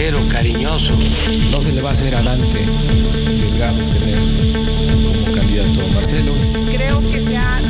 sincero, cariñoso. No se le va a hacer a Dante Delgado tener como candidato a Marcelo. Creo que se ha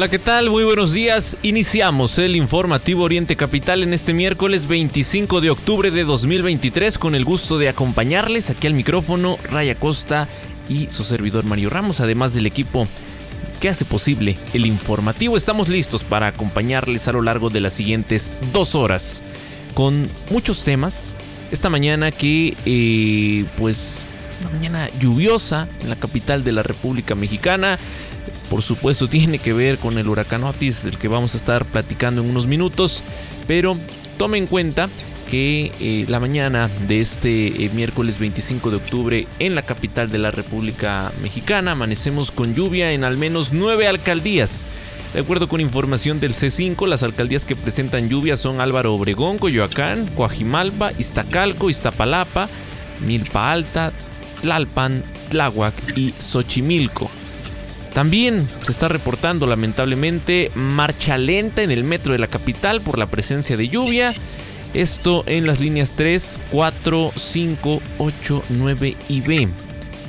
Hola, ¿qué tal? Muy buenos días. Iniciamos el informativo Oriente Capital en este miércoles 25 de octubre de 2023 con el gusto de acompañarles aquí al micrófono Raya Costa y su servidor Mario Ramos, además del equipo que hace posible el informativo. Estamos listos para acompañarles a lo largo de las siguientes dos horas con muchos temas. Esta mañana que eh, pues una mañana lluviosa en la capital de la República Mexicana por supuesto tiene que ver con el huracán Otis del que vamos a estar platicando en unos minutos, pero tome en cuenta que eh, la mañana de este eh, miércoles 25 de octubre en la capital de la República Mexicana amanecemos con lluvia en al menos nueve alcaldías. De acuerdo con información del C5, las alcaldías que presentan lluvia son Álvaro Obregón, Coyoacán, Coajimalpa, Iztacalco, Iztapalapa, Milpa Alta, Tlalpan, Tláhuac y Xochimilco. También se está reportando lamentablemente marcha lenta en el metro de la capital por la presencia de lluvia. Esto en las líneas 3, 4, 5, 8, 9 y B.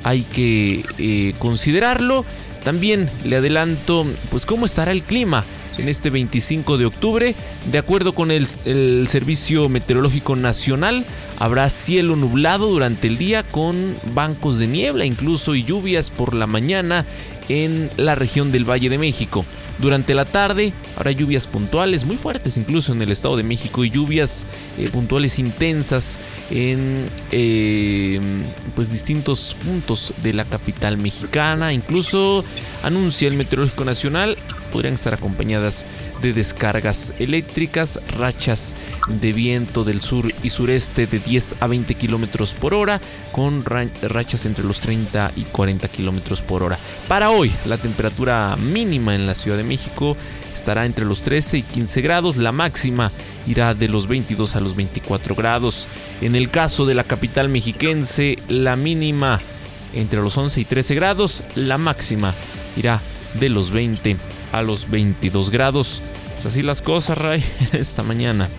Hay que eh, considerarlo. También le adelanto pues cómo estará el clima en este 25 de octubre. De acuerdo con el, el, Servicio Meteorológico Nacional, habrá cielo nublado durante el día con bancos de niebla incluso y lluvias por la mañana en la región del Valle de México. Durante la tarde habrá lluvias puntuales muy fuertes incluso en el Estado de México y lluvias eh, puntuales intensas en eh, pues distintos puntos de la capital mexicana. Incluso anuncia el Meteorológico Nacional podrían estar acompañadas de descargas eléctricas, rachas de viento del sur y sureste de 10 a 20 kilómetros por hora, con rachas entre los 30 y 40 kilómetros por hora. Para hoy, la temperatura mínima en la Ciudad de México estará entre los 13 y 15 grados, la máxima irá de los 22 a los 24 grados. En el caso de la capital mexiquense, la mínima entre los 11 y 13 grados, la máxima irá de los 20 a los 22 grados. Pues así las cosas, Ray, esta mañana.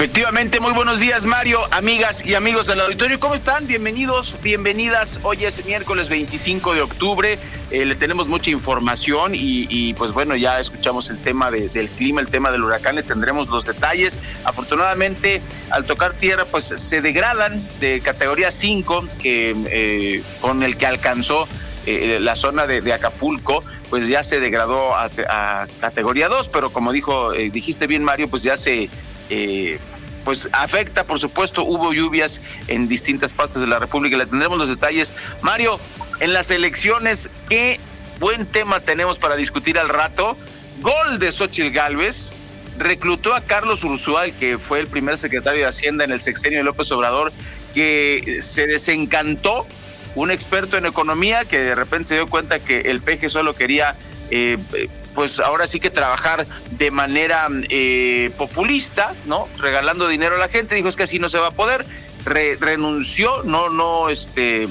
Efectivamente, muy buenos días Mario, amigas y amigos del auditorio. ¿Cómo están? Bienvenidos, bienvenidas. Hoy es miércoles 25 de octubre. Eh, le tenemos mucha información y, y, pues bueno, ya escuchamos el tema de, del clima, el tema del huracán, le tendremos los detalles. Afortunadamente, al tocar tierra, pues se degradan de categoría 5, que, eh, con el que alcanzó eh, la zona de, Acapulco, pues ya se degradó a, categoría 2, pero como dijo, eh, dijiste bien Mario, pues ya se eh, pues afecta, por supuesto, hubo lluvias en distintas partes de la República, le tendremos los detalles. Mario, en las elecciones, qué buen tema tenemos para discutir al rato. Gol de Xochitl Galvez, reclutó a Carlos Ursual, que fue el primer secretario de Hacienda en el sexenio de López Obrador, que se desencantó, un experto en economía que de repente se dio cuenta que el peje solo quería eh, pues ahora sí que trabajar de manera eh, populista, ¿no? Regalando dinero a la gente, dijo es que así no se va a poder, Re renunció, no, no, este,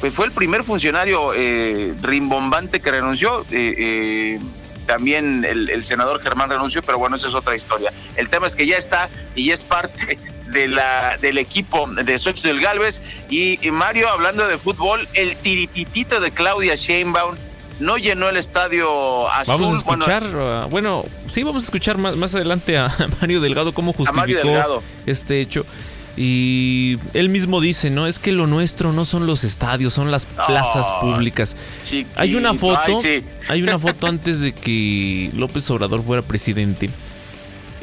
pues fue el primer funcionario eh, rimbombante que renunció, eh, eh, también el, el, senador Germán renunció, pero bueno, esa es otra historia. El tema es que ya está y es parte de la, del equipo de Xochitl del Galvez y, y Mario, hablando de fútbol, el tirititito de Claudia Sheinbaum no llenó el estadio azul. Vamos a escuchar, bueno, uh, bueno sí, vamos a escuchar más, más adelante a Mario Delgado cómo justificó este hecho. Y él mismo dice, ¿no? Es que lo nuestro no son los estadios, son las plazas Oh, públicas. chiquito. Hay una foto, Ay, sí. hay una foto antes de que López Obrador fuera presidente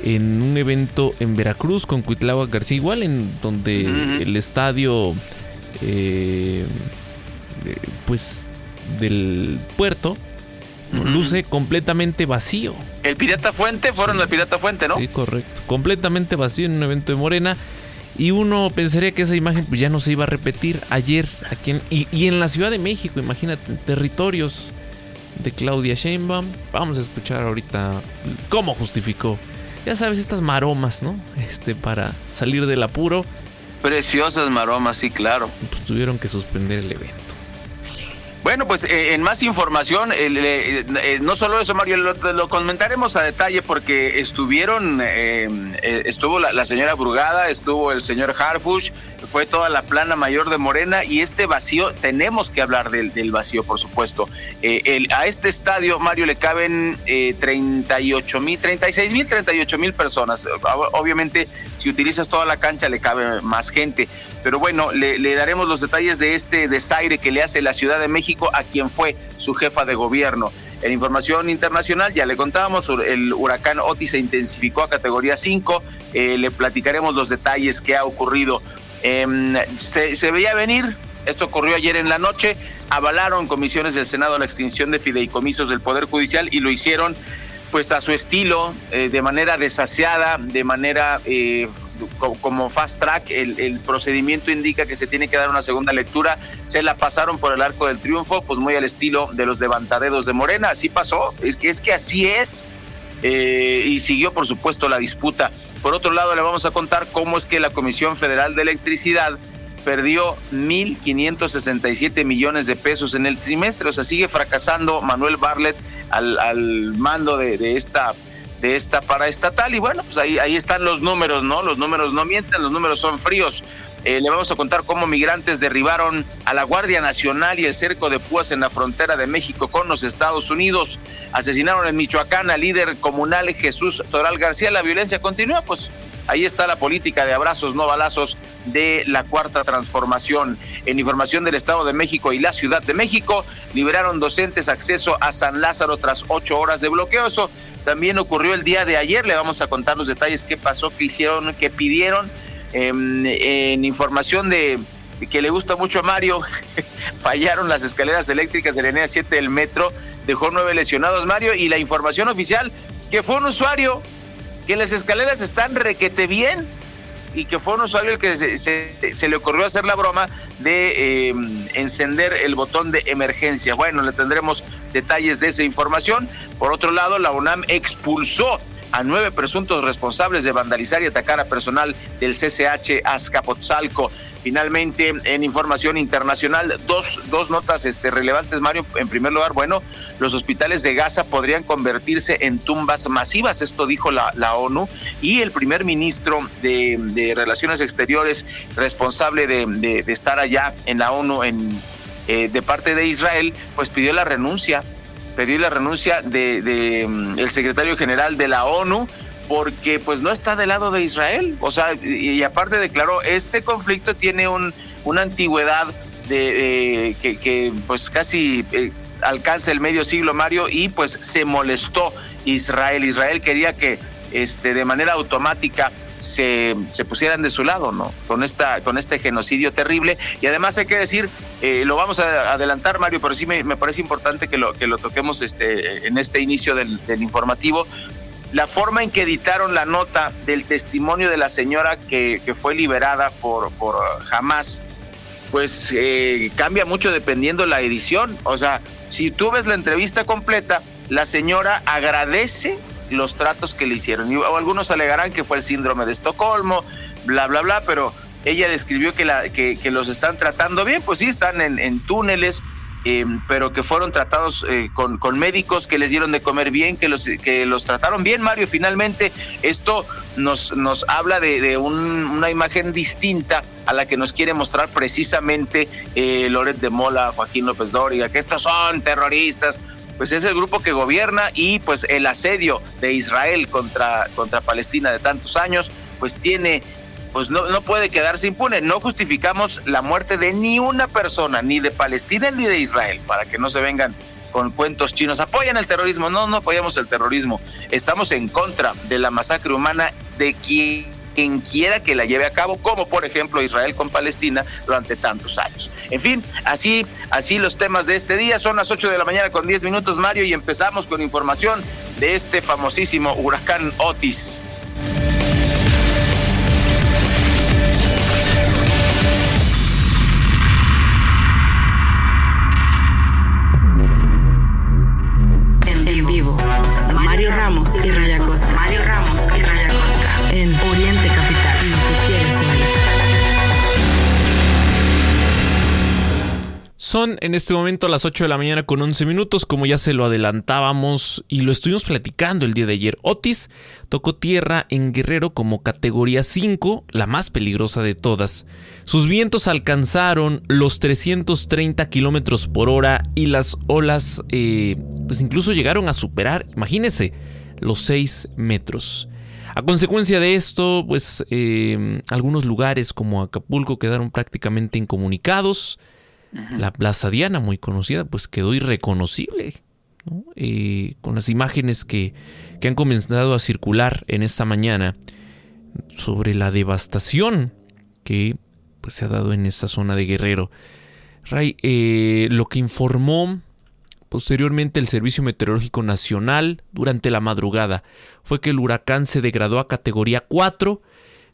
en un evento en Veracruz con Cuitláhuac García, igual en donde el estadio, eh, pues, del puerto luce completamente vacío. El Pirata Fuente, fueron al Pirata Fuente, ¿no? Sí, correcto. Completamente vacío en un evento de Morena. Y uno pensaría que esa imagen pues, ya no se iba a repetir ayer aquí en, y, y en la Ciudad de México, imagínate, territorios de Claudia Sheinbaum. Vamos a escuchar ahorita cómo justificó. Ya sabes, estas maromas, ¿no? Este, para salir del apuro, Preciosas maromas, sí, claro. pues tuvieron que suspender el evento. Bueno, pues eh, en más información, eh, eh, no solo eso, Mario, lo, comentaremos a detalle porque estuvieron, eh, eh, estuvo la, señora Brugada, estuvo el señor Harfush, fue toda la plana mayor de Morena y este vacío, tenemos que hablar del, del vacío, por supuesto. El- a este estadio, Mario, le caben eh, 38 mil, 36 mil, 38 mil personas. Ob- Obviamente, si utilizas toda la cancha, le cabe más gente. Pero bueno, le, daremos los detalles de este desaire que le hace la Ciudad de México a quien fue su jefa de gobierno. En información internacional, ya le contábamos, el huracán Otis se intensificó a categoría 5. Eh, le platicaremos los detalles que ha ocurrido. Em, se, veía venir, esto ocurrió ayer en la noche, avalaron comisiones del Senado la extinción de fideicomisos del Poder Judicial y lo hicieron pues a su estilo, eh, de manera desasiada, de manera eh, como fast track, el, procedimiento indica que se tiene que dar una segunda lectura, se la pasaron por el arco del triunfo, pues muy al estilo de los levantaderos de Morena, así pasó, es que, es que así es, eh, y siguió por supuesto la disputa. Por otro lado, le vamos a contar cómo es que la Comisión Federal de Electricidad perdió 1.567 millones de pesos en el trimestre. O sea, sigue fracasando Manuel Barlet al, al mando de esta de esta paraestatal y bueno, pues ahí, ahí están los números, ¿no? Los números no mienten, los números son fríos. Eh, le vamos a contar cómo migrantes derribaron a la Guardia Nacional y el cerco de púas en la frontera de México con los Estados Unidos. Asesinaron en Michoacán al líder comunal Jesús Toral García. La violencia continúa, pues ahí está la política de abrazos, no balazos de la cuarta transformación. En información del Estado de México y la Ciudad de México, liberaron docentes acceso a San Lázaro tras ocho horas de bloqueo. Eso también ocurrió el día de ayer. Le vamos a contar los detalles, qué pasó, qué hicieron, qué pidieron. En, en información de que le gusta mucho a Mario, fallaron las escaleras eléctricas de la línea 7 del metro, dejó nueve lesionados Mario y la información oficial que fue un usuario que las escaleras están requete bien y que fue un usuario el que se, se- le ocurrió hacer la broma de eh, encender el botón de emergencia. Bueno, le tendremos detalles de esa información. Por otro lado, la UNAM expulsó a nueve presuntos responsables de vandalizar y atacar a personal del CCH Azcapotzalco. Finalmente, en información internacional, dos, dos notas este, relevantes, Mario. En primer lugar, bueno, los hospitales de Gaza podrían convertirse en tumbas masivas, esto dijo la, la ONU, y el primer ministro de, de Relaciones Exteriores, responsable de, de- estar allá en la ONU en, eh, de parte de Israel, pues pidió la renuncia, pidió la renuncia de, de, mm, el secretario general de la ONU porque pues no está del lado de Israel, o sea, y, aparte declaró, este conflicto tiene un, una antigüedad de, de- que, que, pues casi eh, alcanza el medio siglo, Mario, y pues se molestó Israel. Israel quería que este, de manera automática se, pusieran de su lado, ¿no? Con, esta, con este genocidio terrible. Y además hay que decir, eh, lo vamos a adelantar, Mario, pero sí me, parece importante que lo, que lo toquemos este, en este inicio del, informativo. La forma en que editaron la nota del testimonio de la señora que, que fue liberada por, por Hamas, pues eh, cambia mucho dependiendo la edición. O sea, si tú ves la entrevista completa, la señora agradece los tratos que le hicieron. Y, algunos alegarán que fue el síndrome de Estocolmo, bla, bla, bla, pero ella describió que, la, que, que los están tratando bien, pues sí, están en, túneles, eh, pero que fueron tratados eh, con, con médicos que les dieron de comer bien, que los, que los trataron bien, Mario. Finalmente, esto nos, nos habla de, de un- una imagen distinta a la que nos quiere mostrar precisamente eh, Loret de Mola, Joaquín López Dóriga, que estos son terroristas. Pues es el grupo que gobierna y pues el asedio de Israel contra, contra Palestina de tantos años, pues tiene pues no, no puede quedarse impune. No justificamos la muerte de ni una persona, ni de Palestina ni de Israel, para que no se vengan con cuentos chinos. Apoyan el terrorismo. No, no apoyamos el terrorismo. Estamos en contra de la masacre humana de quien quien quiera que la lleve a cabo, como por ejemplo Israel con Palestina durante tantos años. En fin, así, así los temas de este día. Son las 8 de la mañana con 10 minutos, Mario, y empezamos con información de este famosísimo huracán Otis. En vivo. Mario Ramos y Raya Costa. Mario Ramos Son en este momento las 8 de la mañana con 11 minutos, como ya se lo adelantábamos y lo estuvimos platicando el día de ayer. Otis tocó tierra en Guerrero como categoría 5, la más peligrosa de todas. Sus vientos alcanzaron los 330 kilómetros por hora y las olas, eh, pues incluso llegaron a superar, imagínense, los 6 metros. A consecuencia de esto, pues eh, algunos lugares como Acapulco quedaron prácticamente incomunicados. La Plaza Diana, muy conocida, pues quedó irreconocible. ¿no? Con las imágenes que, que han comenzado a circular en esta mañana sobre la devastación que pues, se ha dado en esa zona de Guerrero. Ray, eh, lo que informó posteriormente el Servicio Meteorológico Nacional durante la madrugada fue que el huracán se degradó a categoría 4,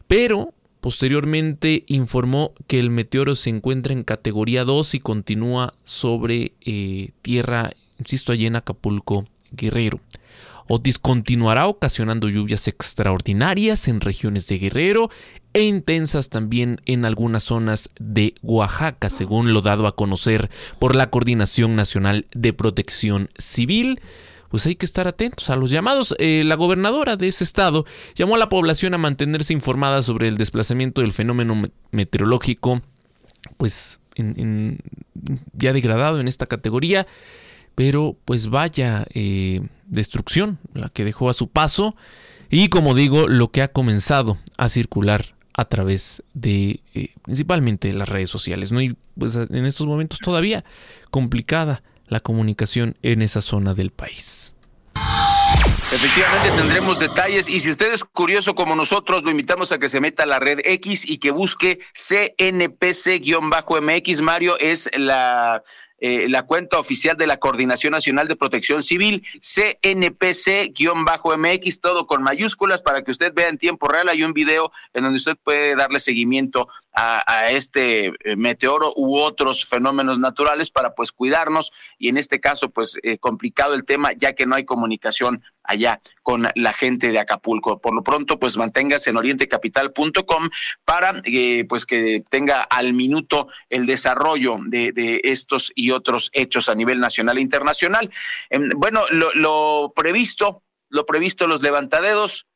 pero Posteriormente informó que el meteoro se encuentra en categoría 2 y continúa sobre eh, tierra, insisto, allí en Acapulco, Guerrero. Otis continuará ocasionando lluvias extraordinarias en regiones de Guerrero e intensas también en algunas zonas de Oaxaca, según lo dado a conocer por la Coordinación Nacional de Protección Civil pues hay que estar atentos a los llamados. Eh, la gobernadora de ese estado llamó a la población a mantenerse informada sobre el desplazamiento del fenómeno meteorológico, pues en, ya degradado en esta categoría, pero pues vaya eh, destrucción la que dejó a su paso y como digo, lo que ha comenzado a circular a través de eh, principalmente las redes sociales, ¿no? Y pues en estos momentos todavía complicada la comunicación en esa zona del país. Efectivamente tendremos detalles y si usted es curioso como nosotros, lo invitamos a que se meta a la red X y que busque CNPC-MX. Mario es la eh, la cuenta oficial de la Coordinación Nacional de Protección Civil, CNPC-MX, todo con mayúsculas para que usted vea en tiempo real. Hay un video en donde usted puede darle seguimiento a, este eh, meteoro u otros fenómenos naturales para pues cuidarnos y en este caso pues eh, complicado el tema ya que no hay comunicación allá con la gente de Acapulco. Por lo pronto, pues manténgase en orientecapital.com para eh, pues que tenga al minuto el desarrollo de, estos y otros hechos a nivel nacional e internacional. Eh, bueno, lo, lo previsto, lo previsto, los levantadedos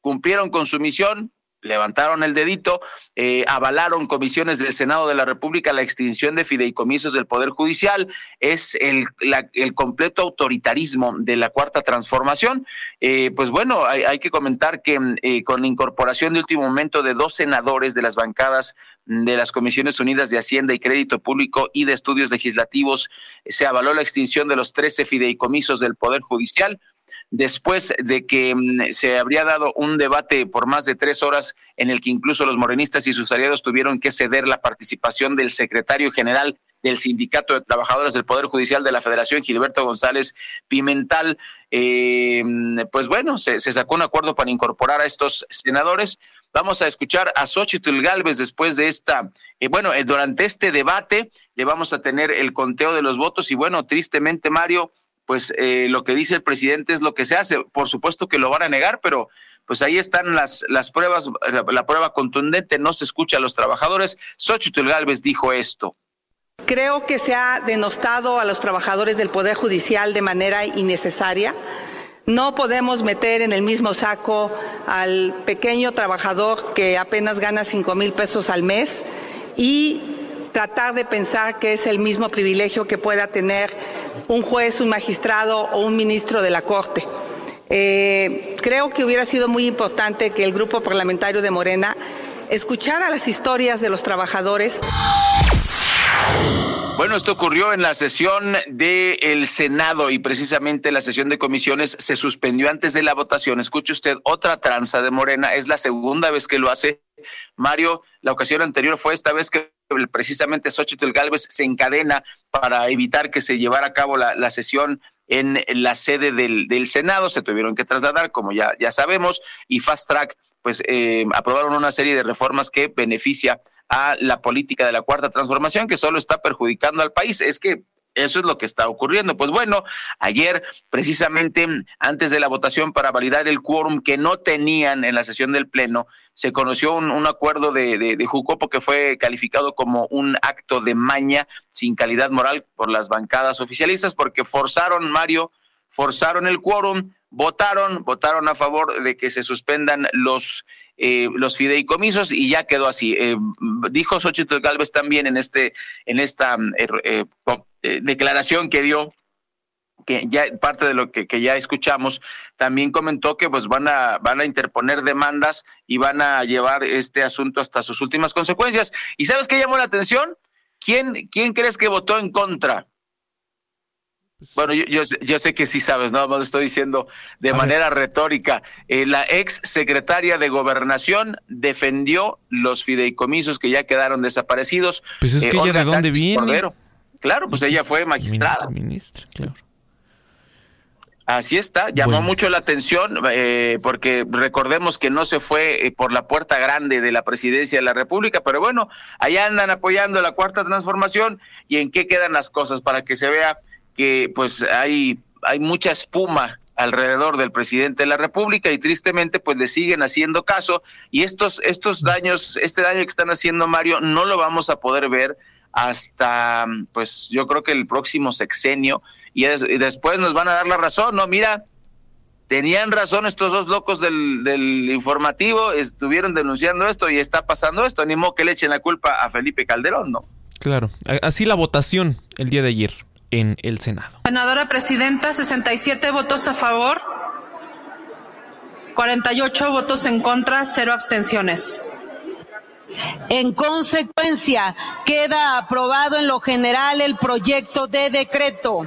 cumplieron con su misión, levantaron el dedito, eh, avalaron comisiones del Senado de la República la extinción de fideicomisos del Poder Judicial, es el, el completo autoritarismo de la Cuarta Transformación. Eh, pues bueno, hay, hay, que comentar que eh, con la incorporación de último momento de dos senadores de las bancadas de las Comisiones Unidas de Hacienda y Crédito Público y de Estudios Legislativos, se avaló la extinción de los 13 fideicomisos del Poder Judicial después de que mm, se habría dado un debate por más de tres horas en el que incluso los morenistas y sus aliados tuvieron que ceder la participación del secretario general del Sindicato de Trabajadores del Poder Judicial de la Federación, Gilberto González Pimental, eh, pues bueno, se, se, sacó un acuerdo para incorporar a estos senadores. Vamos a escuchar a Xochitl Galvez después de esta, eh, bueno, eh, durante este debate le vamos a tener el conteo de los votos y bueno, tristemente Mario, pues eh, lo que dice el presidente es lo que se hace. Por supuesto que lo van a negar, pero pues ahí están las, las pruebas, la, la prueba contundente, no se escucha a los trabajadores. Xochitl Galvez dijo esto. Creo que se ha denostado a los trabajadores del Poder Judicial de manera innecesaria. No podemos meter en el mismo saco al pequeño trabajador que apenas gana cinco mil pesos al mes y tratar de pensar que es el mismo privilegio que pueda tener un juez, un magistrado o un ministro de la Corte. Eh, creo que hubiera sido muy importante que el grupo parlamentario de Morena escuchar a las historias de los trabajadores. Bueno, esto ocurrió en la sesión del Senado y precisamente la sesión de comisiones se suspendió antes de la votación. Escuche usted, otra tranza de Morena, es la segunda vez que lo hace. Mario, la ocasión anterior fue esta vez que precisamente Xochitl Galvez se encadena para evitar que se llevara a cabo la, sesión en la sede del, Senado. Se tuvieron que trasladar, como ya, ya sabemos, y Fast Track, pues eh, aprobaron una serie de reformas que beneficia a la política de la cuarta transformación que solo está perjudicando al país. Es que eso es lo que está ocurriendo. Pues bueno, ayer, precisamente antes de la votación para validar el quórum que no tenían en la sesión del Pleno, se conoció un, acuerdo de, de, Jucopo que fue calificado como un acto de maña sin calidad moral por las bancadas oficialistas, porque forzaron, Mario, forzaron el quórum, votaron, votaron a favor de que se suspendan los eh, los fideicomisos y ya quedó así. Eh, dijo Xochitl Galvez también en este, en esta eh, declaración que dio que ya parte de lo que, ya escuchamos, también comentó que pues van a, van a interponer demandas y van a llevar este asunto hasta sus últimas consecuencias. ¿Y sabes qué llamó la atención? ¿Quién, quién crees que votó en contra? Pues, bueno, yo, yo, sé que sí sabes, no lo estoy diciendo de manera retórica. Eh, la ex secretaria de Gobernación defendió los fideicomisos que ya quedaron desaparecidos. Pues es que ella de dónde viene. Claro, pues ella fue magistrada. Ministra, claro. Así está, llamó mucho la atención eh, porque recordemos que no se fue eh, por la puerta grande de la presidencia de la República, pero bueno, allá andan apoyando la cuarta transformación y en qué quedan las cosas para que se vea que pues hay, hay mucha espuma alrededor del presidente de la República y tristemente pues le siguen haciendo caso. Y estos estos daños este daño que están haciendo Mario no lo vamos a poder ver hasta pues yo creo que el próximo sexenio. Y, después nos van a dar la razón no mira tenían razón estos dos locos del, del informativo estuvieron denunciando esto y está pasando esto. Ni modo que le echen la culpa a Felipe Calderón no claro así la votación el día de ayer en el Senado. Senadora Presidenta, 67 votos a favor, 48 votos en contra, cero abstenciones. En consecuencia, queda aprobado en lo general el proyecto de decreto.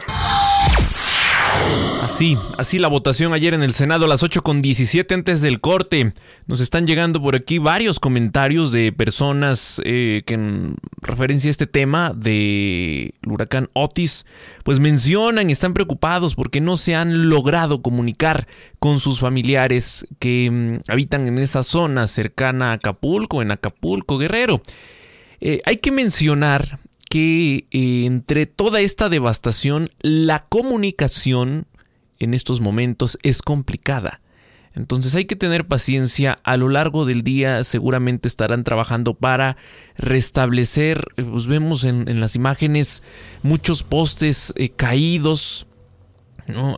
Así, así la votación ayer en el Senado a las 8 con 17 antes del corte. Nos están llegando por aquí varios comentarios de personas eh, que en referencia a este tema del huracán Otis, pues mencionan están preocupados porque no se han logrado comunicar con sus familiares que mm, habitan en esa zona cercana a Acapulco, en Acapulco, Guerrero. Eh, hay que mencionar que eh, entre toda esta devastación, la comunicación en estos momentos es complicada. Entonces hay que tener paciencia. A lo largo del día seguramente estarán trabajando para restablecer. Eh, pues vemos en, las imágenes muchos postes eh, caídos.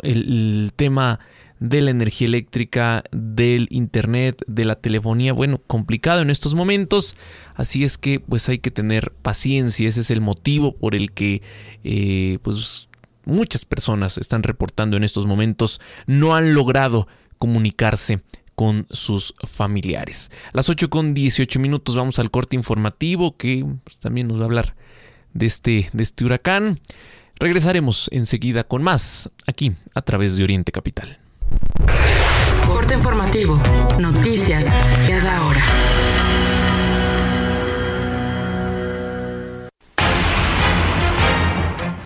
El, tema de la energía eléctrica, del internet, de la telefonía, bueno, complicado en estos momentos, así es que pues hay que tener paciencia, ese es el motivo por el que eh, pues muchas personas están reportando en estos momentos no han logrado comunicarse con sus familiares. Las 8 con 18 minutos vamos al corte informativo que pues, también nos va a hablar de este, de este huracán. Regresaremos enseguida con más aquí a través de Oriente Capital. Corte informativo. Noticias cada hora.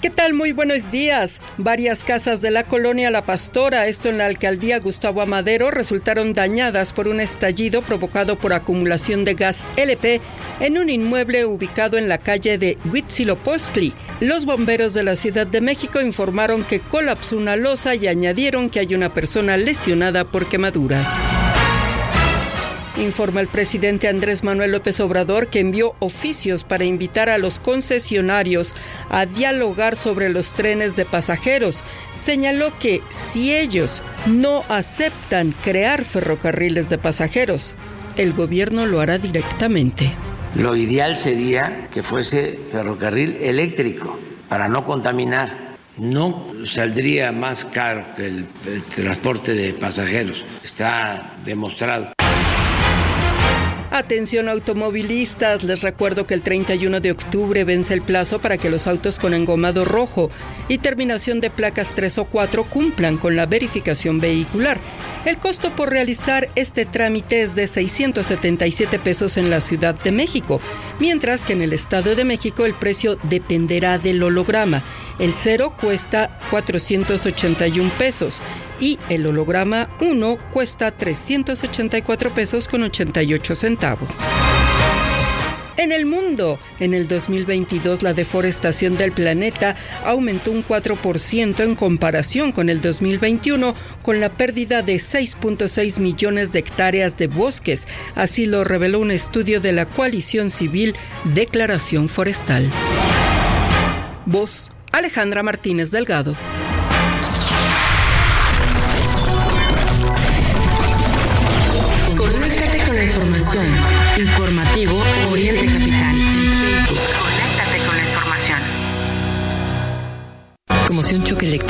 ¿Qué tal? Muy buenos días. Varias casas de la colonia La Pastora, esto en la alcaldía Gustavo Amadero, resultaron dañadas por un estallido provocado por acumulación de gas LP en un inmueble ubicado en la calle de Huitzilopochtli. Los bomberos de la Ciudad de México informaron que colapsó una losa y añadieron que hay una persona lesionada por quemaduras informa el presidente Andrés Manuel López Obrador que envió oficios para invitar a los concesionarios a dialogar sobre los trenes de pasajeros. Señaló que si ellos no aceptan crear ferrocarriles de pasajeros, el gobierno lo hará directamente. Lo ideal sería que fuese ferrocarril eléctrico para no contaminar. No saldría más caro que el, transporte de pasajeros, está demostrado. Atención automovilistas, les recuerdo que el 31 de octubre vence el plazo para que los autos con engomado rojo y terminación de placas 3 o 4 cumplan con la verificación vehicular. El costo por realizar este trámite es de 677 pesos en la Ciudad de México, mientras que en el Estado de México el precio dependerá del holograma. El cero cuesta 481 pesos y el holograma 1 cuesta 384 pesos con 88 centavos. En el mundo, en el 2022 la deforestación del planeta aumentó un 4% en comparación con el 2021, con la pérdida de 6.6 millones de hectáreas de bosques, así lo reveló un estudio de la coalición civil Declaración Forestal. Voz Alejandra Martínez Delgado. información.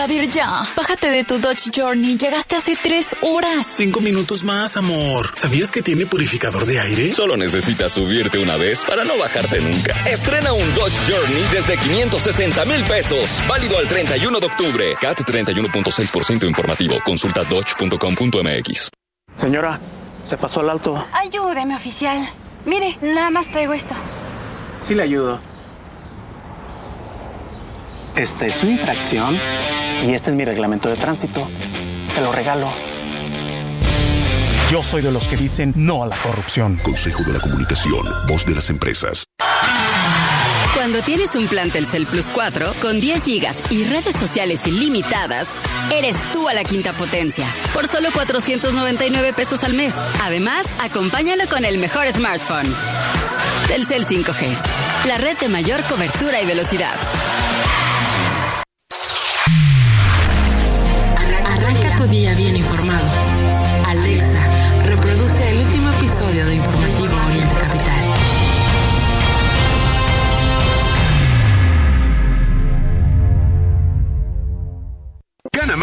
Javier, ya. Bájate de tu Dodge Journey. Llegaste hace tres horas. Cinco minutos más, amor. ¿Sabías que tiene purificador de aire? Solo necesitas subirte una vez para no bajarte nunca. Estrena un Dodge Journey desde 560 mil pesos. Válido al 31 de octubre. CAT 31.6% informativo. Consulta dodge.com.mx. Señora, se pasó al alto. Ayúdeme, oficial. Mire, nada más traigo esto. Sí le ayudo. Esta es su infracción y este es mi reglamento de tránsito. Se lo regalo. Yo soy de los que dicen no a la corrupción. Consejo de la Comunicación, voz de las empresas. Cuando tienes un plan Telcel Plus 4 con 10 gigas y redes sociales ilimitadas, eres tú a la quinta potencia por solo 499 pesos al mes. Además, acompáñalo con el mejor smartphone. Telcel 5G, la red de mayor cobertura y velocidad.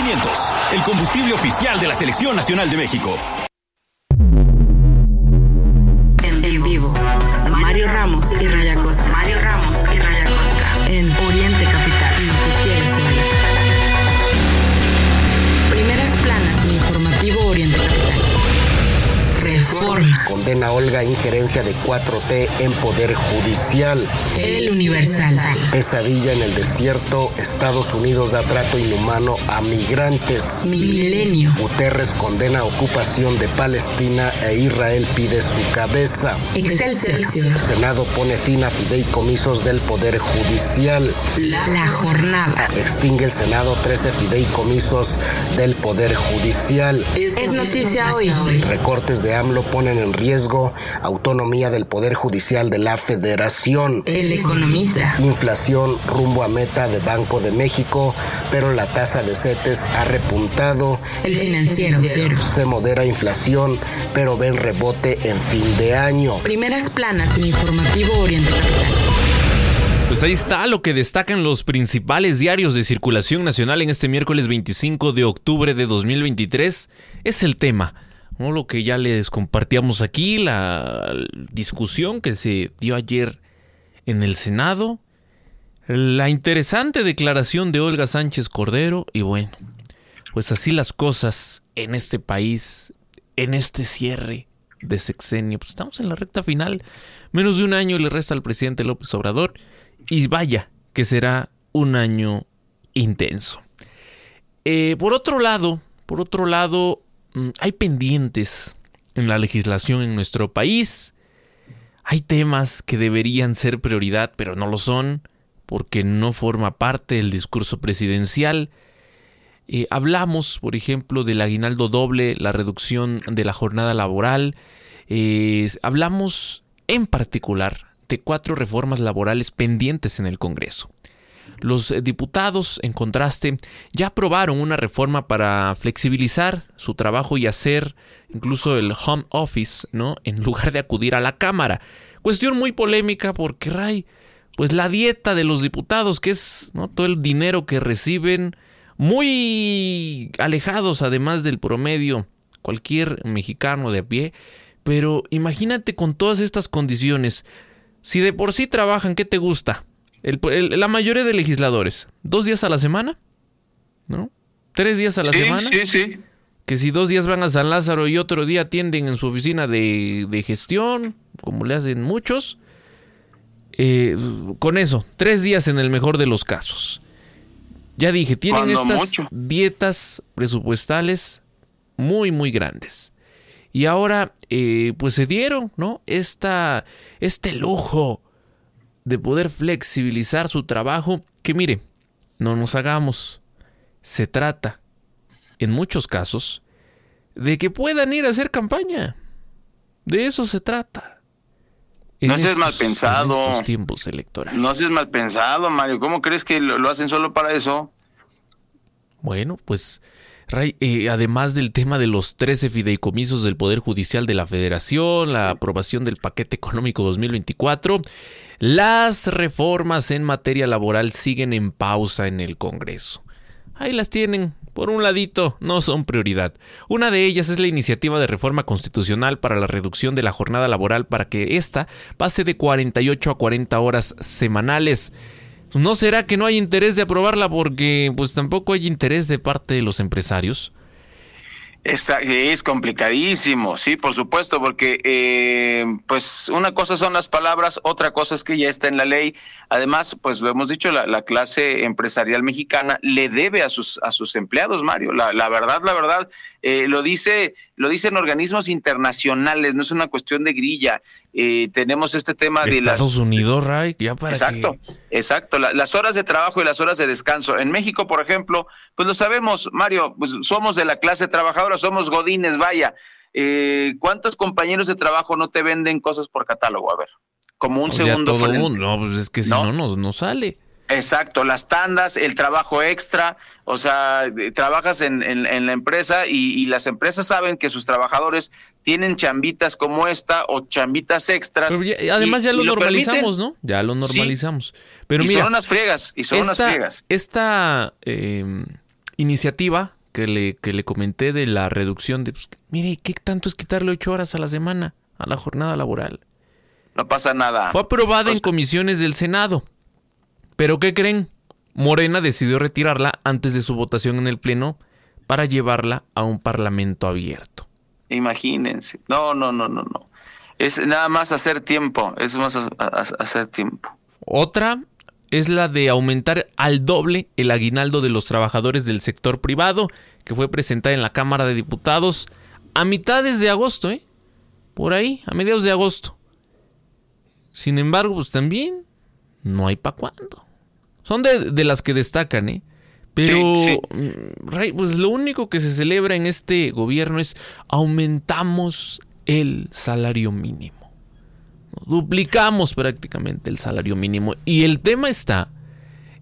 G500, el combustible oficial de la Selección Nacional de México. En, vivo, Mario Ramos y Raya Costa. Condena Olga injerencia de 4T en Poder Judicial. El Universal. Pesadilla en el desierto. Estados Unidos da trato inhumano a migrantes. Milenio. Guterres condena ocupación de Palestina e Israel pide su cabeza. Excelsior. Senado pone fin a fideicomisos del Poder Judicial. La, jornada. Extingue el Senado 13 fideicomisos del Poder Judicial. Es, noticia hoy. Recortes de AMLO ponen en riesgo autonomía del Poder Judicial de la Federación. El economista. Inflación rumbo a meta de Banco de México, pero la tasa de CETES ha repuntado. El financiero. Se modera inflación, pero ven rebote en fin de año. Primeras planas en informativo Oriente Capital. Pues ahí está lo que destacan los principales diarios de circulación nacional en este miércoles 25 de octubre de 2023. Es el tema lo que ya les compartíamos aquí, la discusión que se dio ayer en el Senado, la interesante declaración de Olga Sánchez Cordero y bueno, pues así las cosas en este país, en este cierre de sexenio. Pues estamos en la recta final. Menos de un año le resta al presidente López Obrador. Y vaya que será un año intenso. Eh, por otro lado, por otro lado, hay pendientes en la legislación en nuestro país. Hay temas que deberían ser prioridad, pero no lo son, porque no forma parte del discurso presidencial. Eh, hablamos, por ejemplo, del aguinaldo doble, la reducción de la jornada laboral. Eh, hablamos en particular de cuatro reformas laborales pendientes en el Congreso. Los eh, diputados, en contraste, ya aprobaron una reforma para flexibilizar su trabajo y hacer incluso el home office, ¿no? En lugar de acudir a la Cámara. Cuestión muy polémica porque, Ray, pues la dieta de los diputados, que es ¿no? todo el dinero que reciben, muy alejados además del promedio, cualquier mexicano de a pie, pero imagínate con todas estas condiciones, si de por sí trabajan, ¿qué te gusta? La mayoría de legisladores, dos días a la semana, ¿no? Tres días a la semana. Sí, sí. Que si dos días van a San Lázaro y otro día atienden en su oficina de, de gestión, como le hacen muchos, eh, con eso, tres días en el mejor de los casos. Ya dije, tienen estas dietas presupuestales muy, muy grandes. Y ahora, eh, pues se dieron, ¿no? Esta, este lujo de poder flexibilizar su trabajo, que mire, no nos hagamos. Se trata, en muchos casos, de que puedan ir a hacer campaña. De eso se trata. no seas mal pensado. En estos tiempos electorales. No seas mal pensado, Mario. ¿Cómo crees que lo, hacen solo para eso? Bueno, pues, Ray, eh, además del tema de los 13 fideicomisos del Poder Judicial de la Federación, la aprobación del paquete económico 2024, las reformas en materia laboral siguen en pausa en el Congreso. Ahí las tienen, por un ladito, no son prioridad. Una de ellas es la iniciativa de reforma constitucional para la reducción de la jornada laboral para que ésta pase de 48 a 40 horas semanales. ¿No será que no hay interés de aprobarla porque pues tampoco hay interés de parte de los empresarios? Es, es complicadísimo, sí, por supuesto, porque eh, pues una cosa son las palabras, otra cosa es que ya está en la ley. Además, pues lo hemos dicho, la, clase empresarial mexicana le debe a sus a sus empleados, Mario. La, la verdad, la verdad, eh, lo dice lo dicen organismos internacionales, no es una cuestión de grilla. Eh, tenemos este tema de Estados Unidos, Ray, ya para Exacto, exacto. las horas de trabajo y las horas de descanso. En México, por ejemplo, pues lo sabemos, Mario, pues somos de la clase trabajadora, somos godines, vaya. Eh, ¿Cuántos compañeros de trabajo no te venden cosas por catálogo? A ver, como un segundo. todo mundo, no, pues es que si no, no, no sale. Exacto, las tandas, el trabajo extra, o sea, trabajas en, en, la empresa y, las empresas saben que sus trabajadores tienen chambitas como esta o chambitas extras. además ya lo, normalizamos, ¿no? Ya lo normalizamos. Pero y mira, son unas friegas, y son esta, unas friegas. Esta em, iniciativa que le, que le comenté de la reducción de, pues, mire, ¿qué tanto es quitarle ocho horas a la semana a la jornada laboral? No pasa nada. Fue aprobada en comisiones del Senado. Pero ¿qué creen? Morena decidió retirarla antes de su votación en el Pleno para llevarla a un parlamento abierto. Imagínense. No, no, no, no, no. Es nada más hacer tiempo. Es más hacer tiempo. Otra es la de aumentar al doble el aguinaldo de los trabajadores del sector privado, que fue presentada en la Cámara de Diputados a mitades de agosto, ¿eh? Por ahí, a mediados de agosto. Sin embargo, pues también no hay para cuándo. Son de, las que destacan, ¿eh? Pero, mm, pues lo único que se celebra en este gobierno es aumentamos el salario mínimo. Duplicamos prácticamente el salario mínimo. Y el tema está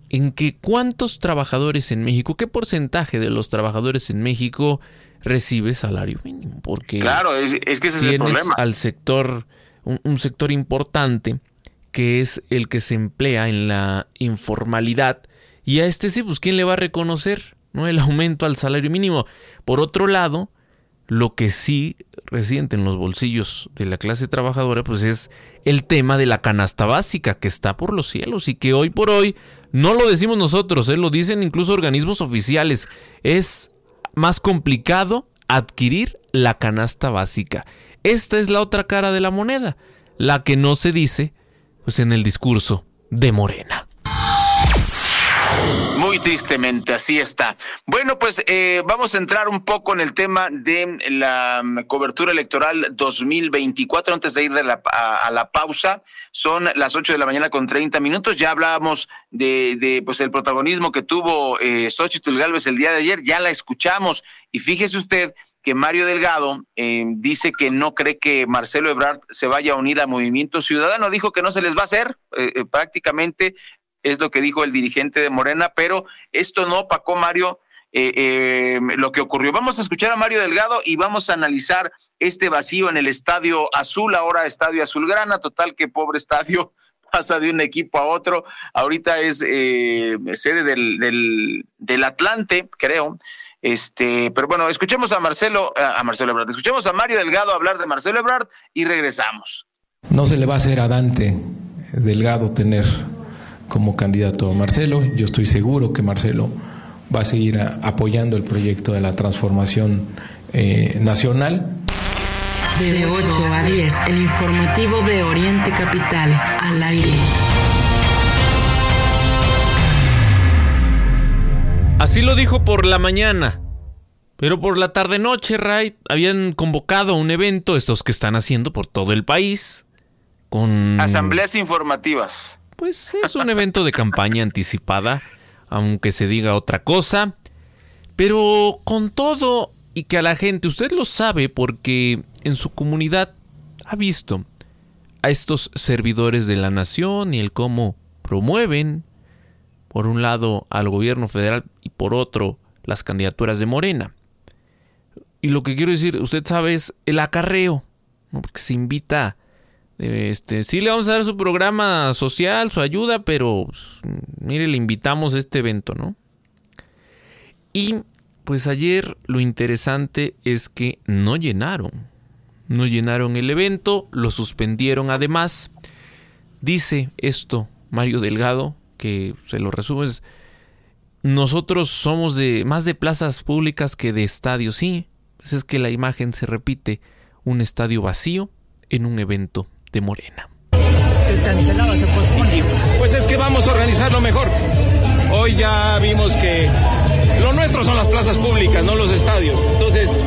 en que cuántos trabajadores en México, qué porcentaje de los trabajadores en México recibe salario mínimo. Porque claro, es, que ese es el problema. al sector, un sector importante que es el que se emplea en la informalidad. Y a este sí, pues ¿quién le va a reconocer ¿no? el aumento al salario mínimo? Por otro lado, lo que sí resiente en los bolsillos de la clase trabajadora, pues es el tema de la canasta básica, que está por los cielos y que hoy por hoy no lo decimos nosotros, ¿eh? lo dicen incluso organismos oficiales. Es más complicado adquirir la canasta básica esta es la otra cara de la moneda, la que no se dice pues en el discurso de Morena. Muy tristemente, así está. Bueno, pues eh, vamos a entrar un poco en el tema de la mm, cobertura electoral 2024 antes de ir de la, a, la pausa. Son las 8 de la mañana con 30 minutos. Ya hablábamos de, pues el protagonismo que tuvo eh, Xochitl Galvez el día de ayer. Ya la escuchamos. Y fíjese usted que Mario Delgado eh, dice que no cree que Marcelo Ebrard se vaya a unir al Movimiento Ciudadano. Dijo que no se les va a hacer. Eh, prácticamente es lo que dijo el dirigente de Morena, pero esto no opacó, Mario, eh, eh, lo que ocurrió. Vamos a escuchar a Mario Delgado y vamos a analizar este vacío en el Estadio Azul, ahora Estadio Azulgrana, total que pobre estadio pasa de un equipo a otro. Ahorita es eh, sede del, del, Atlante, creo. Este, pero bueno, escuchemos a Marcelo, a Marcelo Ebrard, escuchemos a Mario Delgado hablar de Marcelo Ebrard y regresamos. No se le va a hacer a Dante Delgado tener como candidato a Marcelo. Yo estoy seguro que Marcelo va a seguir apoyando el proyecto de la transformación eh, nacional. De 8 a 10, el informativo de Oriente Capital, al aire. Así lo dijo por la mañana. Pero por la tarde-noche, Ray, habían convocado un evento, estos que están haciendo por todo el país, con... Asambleas informativas. Pues es un evento de campaña anticipada, aunque se diga otra cosa. Pero con todo y que a la gente, usted lo sabe porque en su comunidad ha visto a estos servidores de la nación y el cómo promueven, por un lado, al gobierno federal y por otro, las candidaturas de Morena. Y lo que quiero decir, usted sabe, es el acarreo, porque se invita este, sí le vamos a dar su programa social, su ayuda, pero pues, mire, le invitamos a este evento, ¿no? Y pues ayer lo interesante es que no llenaron. No llenaron el evento, lo suspendieron además. Dice esto Mario Delgado, que se lo resume, nosotros somos de más de plazas públicas que de estadios, sí. Pues es que la imagen se repite, un estadio vacío en un evento de Morena. Pues es que vamos a organizarlo mejor. Hoy ya vimos que lo nuestro son las plazas públicas, no los estadios. Entonces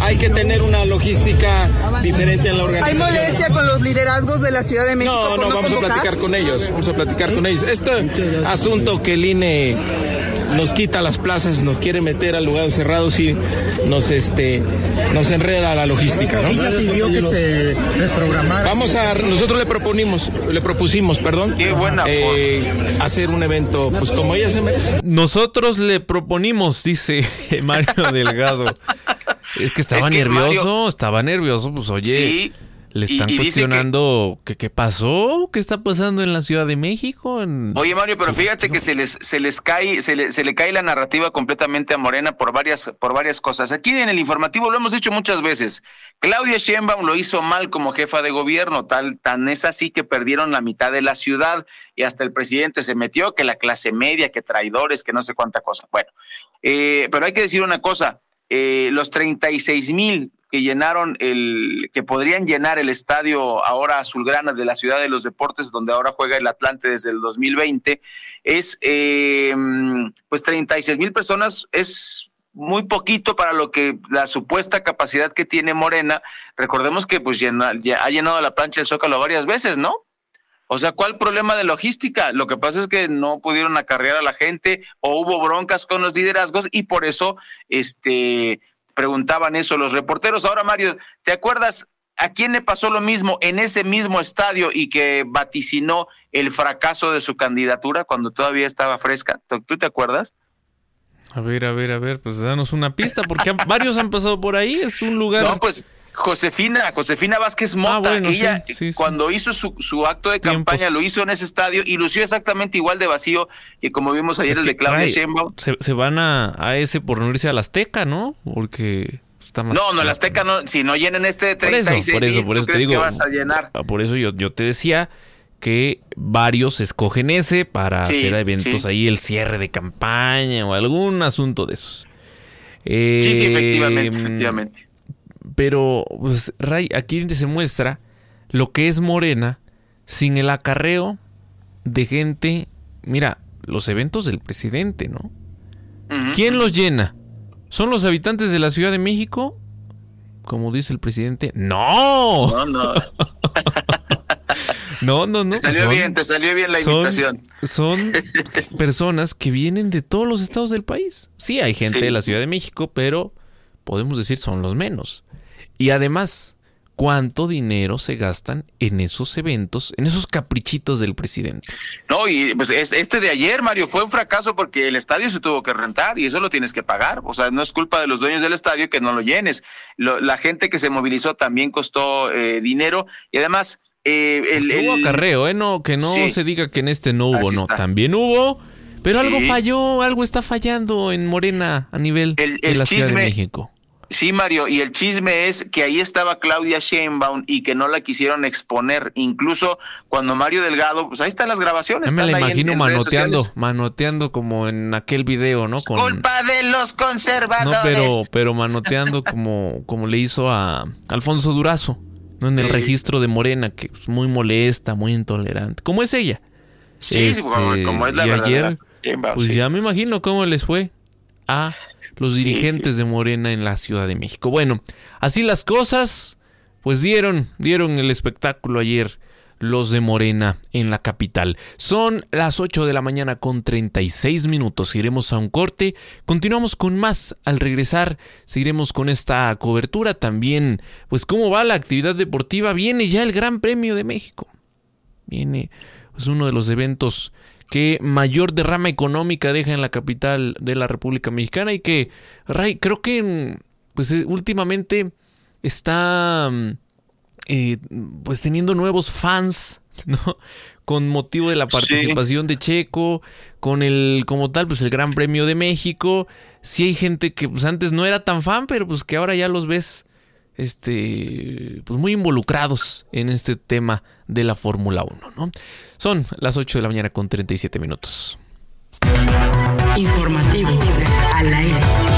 hay que tener una logística diferente en la organización. ¿Hay molestia con los liderazgos de la Ciudad de México? No, no, vamos a platicar con ellos. Vamos a platicar con ellos. Este asunto que el INE nos quita las plazas, nos quiere meter al lugar cerrado, y nos este nos enreda la logística, ¿no? pidió que se reprogramara. Vamos a nosotros le proponimos, le propusimos, perdón, Qué buena eh, hacer un evento pues como ella se merece. Nosotros le proponimos, dice Mario Delgado. Es que estaba nervioso, estaba nervioso, pues oye. Sí le están cuestionando que, qué pasó, qué está pasando en la Ciudad de México. Oye Mario, pero fíjate que se les se les cae se le, se le cae la narrativa completamente a Morena por varias por varias cosas. Aquí en el informativo lo hemos dicho muchas veces. Claudia Sheinbaum lo hizo mal como jefa de gobierno, tal tan es así que perdieron la mitad de la ciudad y hasta el presidente se metió que la clase media, que traidores, que no sé cuánta cosa. Bueno, eh, pero hay que decir una cosa. Eh, los 36 mil que llenaron el, que podrían llenar el estadio ahora azulgrana de la Ciudad de los Deportes, donde ahora juega el Atlante desde el 2020, es eh, pues 36 mil personas, es muy poquito para lo que la supuesta capacidad que tiene Morena. Recordemos que pues llena, ya ha llenado la plancha del Zócalo varias veces, ¿no? O sea, ¿cuál problema de logística? Lo que pasa es que no pudieron acarrear a la gente o hubo broncas con los liderazgos y por eso este preguntaban eso los reporteros. Ahora, Mario, ¿te acuerdas a quién le pasó lo mismo en ese mismo estadio y que vaticinó el fracaso de su candidatura cuando todavía estaba fresca? ¿Tú te acuerdas? A ver, a ver, a ver, pues danos una pista, porque varios han pasado por ahí, es un lugar... No, pues Josefina, Josefina Vázquez Mota, ah, ella cuando hizo su, su, acto de campaña lo hizo en ese estadio y lució exactamente igual de vacío que como vimos ayer el de Claudia Sheinbaum. Se, van a, a, ese por no irse al Azteca, ¿no? Porque está más... No, no, el Azteca no, si no llenan este de 36 por eso, por eso, te digo, que vas a llenar? Ah, por eso yo, yo te decía que varios escogen ese para hacer eventos ahí, el cierre de campaña o algún asunto de esos. sí, sí, efectivamente, eh, efectivamente pero, pues, Ray, aquí se muestra lo que es Morena sin el acarreo de gente. Mira, los eventos del presidente, ¿no? ¿Quién los llena? ¿Son los habitantes de la Ciudad de México? Como dice el presidente. ¡No! No, no. No, no, no. Te salió bien, te salió bien la invitación. Son personas que vienen de todos los estados del país. Sí, hay gente Sí. de la Ciudad de México, pero podemos decir son los menos. Y además, ¿cuánto dinero se gastan en esos eventos, en esos caprichitos del presidente? No, y pues es- este de ayer, Mario, fue un fracaso porque el estadio se tuvo que rentar y eso lo tienes que pagar. O sea, no es culpa de los dueños del estadio que no lo llenes. Lo- la gente que se movilizó también costó eh, dinero y además eh, el, Hubo el- acarreo, ¿eh? No, que no Sí. se diga que en este no hubo, Así no. está. También hubo, pero Sí. algo falló, algo está fallando en Morena a nivel de la Ciudad de México. Sí, Mario, y el chisme es que ahí estaba Claudia Sheinbaum y que no la quisieron exponer. Incluso cuando Mario Delgado, pues ahí están las grabaciones. Ya me la en- imagino en manoteando, manoteando como en aquel video, ¿no? Con, Culpa de los no, conservadores. pero, pero manoteando como, como le hizo a Alfonso Durazo, ¿no? En el Sí. registro de Morena, que es muy molesta, muy intolerante. Como es ella. Sí, como- como es la y ayer, Sheinbaum, pues sí. ya me imagino cómo les fue a los Sí, dirigentes de Morena en la Ciudad de México. Bueno, así las cosas, pues dieron, dieron el espectáculo ayer los de Morena en la capital. Son las 8 de la mañana con 36 minutos. Iremos a un corte. Continuamos con más. Al regresar, seguiremos con esta cobertura. También, pues, cómo va la actividad deportiva. Viene ya el Gran Premio de México. Viene, pues, uno de los eventos que mayor derrama económica deja en la capital de la República Mexicana y que, Ray, creo que, mm, pues, eh, últimamente está mm, eh, pues teniendo nuevos fans, ¿no? Con motivo de la participación de Checo, con el, como tal, pues el Gran Premio de México. Sí hay gente que pues antes no era tan fan, pero pues que ahora ya los ves, este, pues muy involucrados en este tema de la Fórmula 1, ¿no? Son las 8 de la mañana con 37 minutos. Informativo al aire.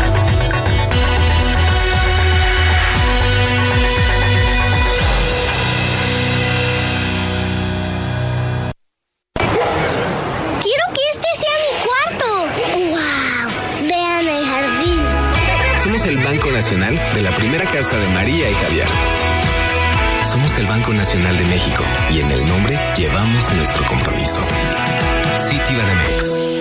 De la primera casa de María y Javier. Somos el Banco Nacional de México y en el nombre llevamos nuestro compromiso. Citibanamex.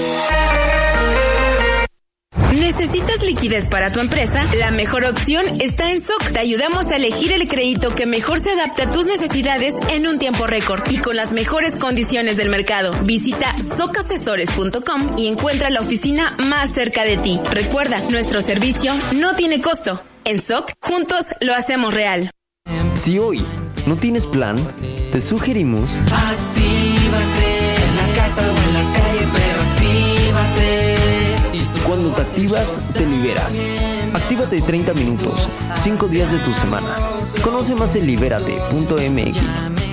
¿Necesitas liquidez para tu empresa? La mejor opción está en SOC. Te ayudamos a elegir el crédito que mejor se adapte a tus necesidades en un tiempo récord y con las mejores condiciones del mercado. Visita socasesores.com y encuentra la oficina más cerca de ti. Recuerda, nuestro servicio no tiene costo. En SOC, juntos lo hacemos real. Si hoy no tienes plan, te sugerimos Actívate en la casa o en la actívate. Cuando te activas, te liberas. Actívate 30 minutos, 5 días de tu semana. Conoce más en libérate.mx.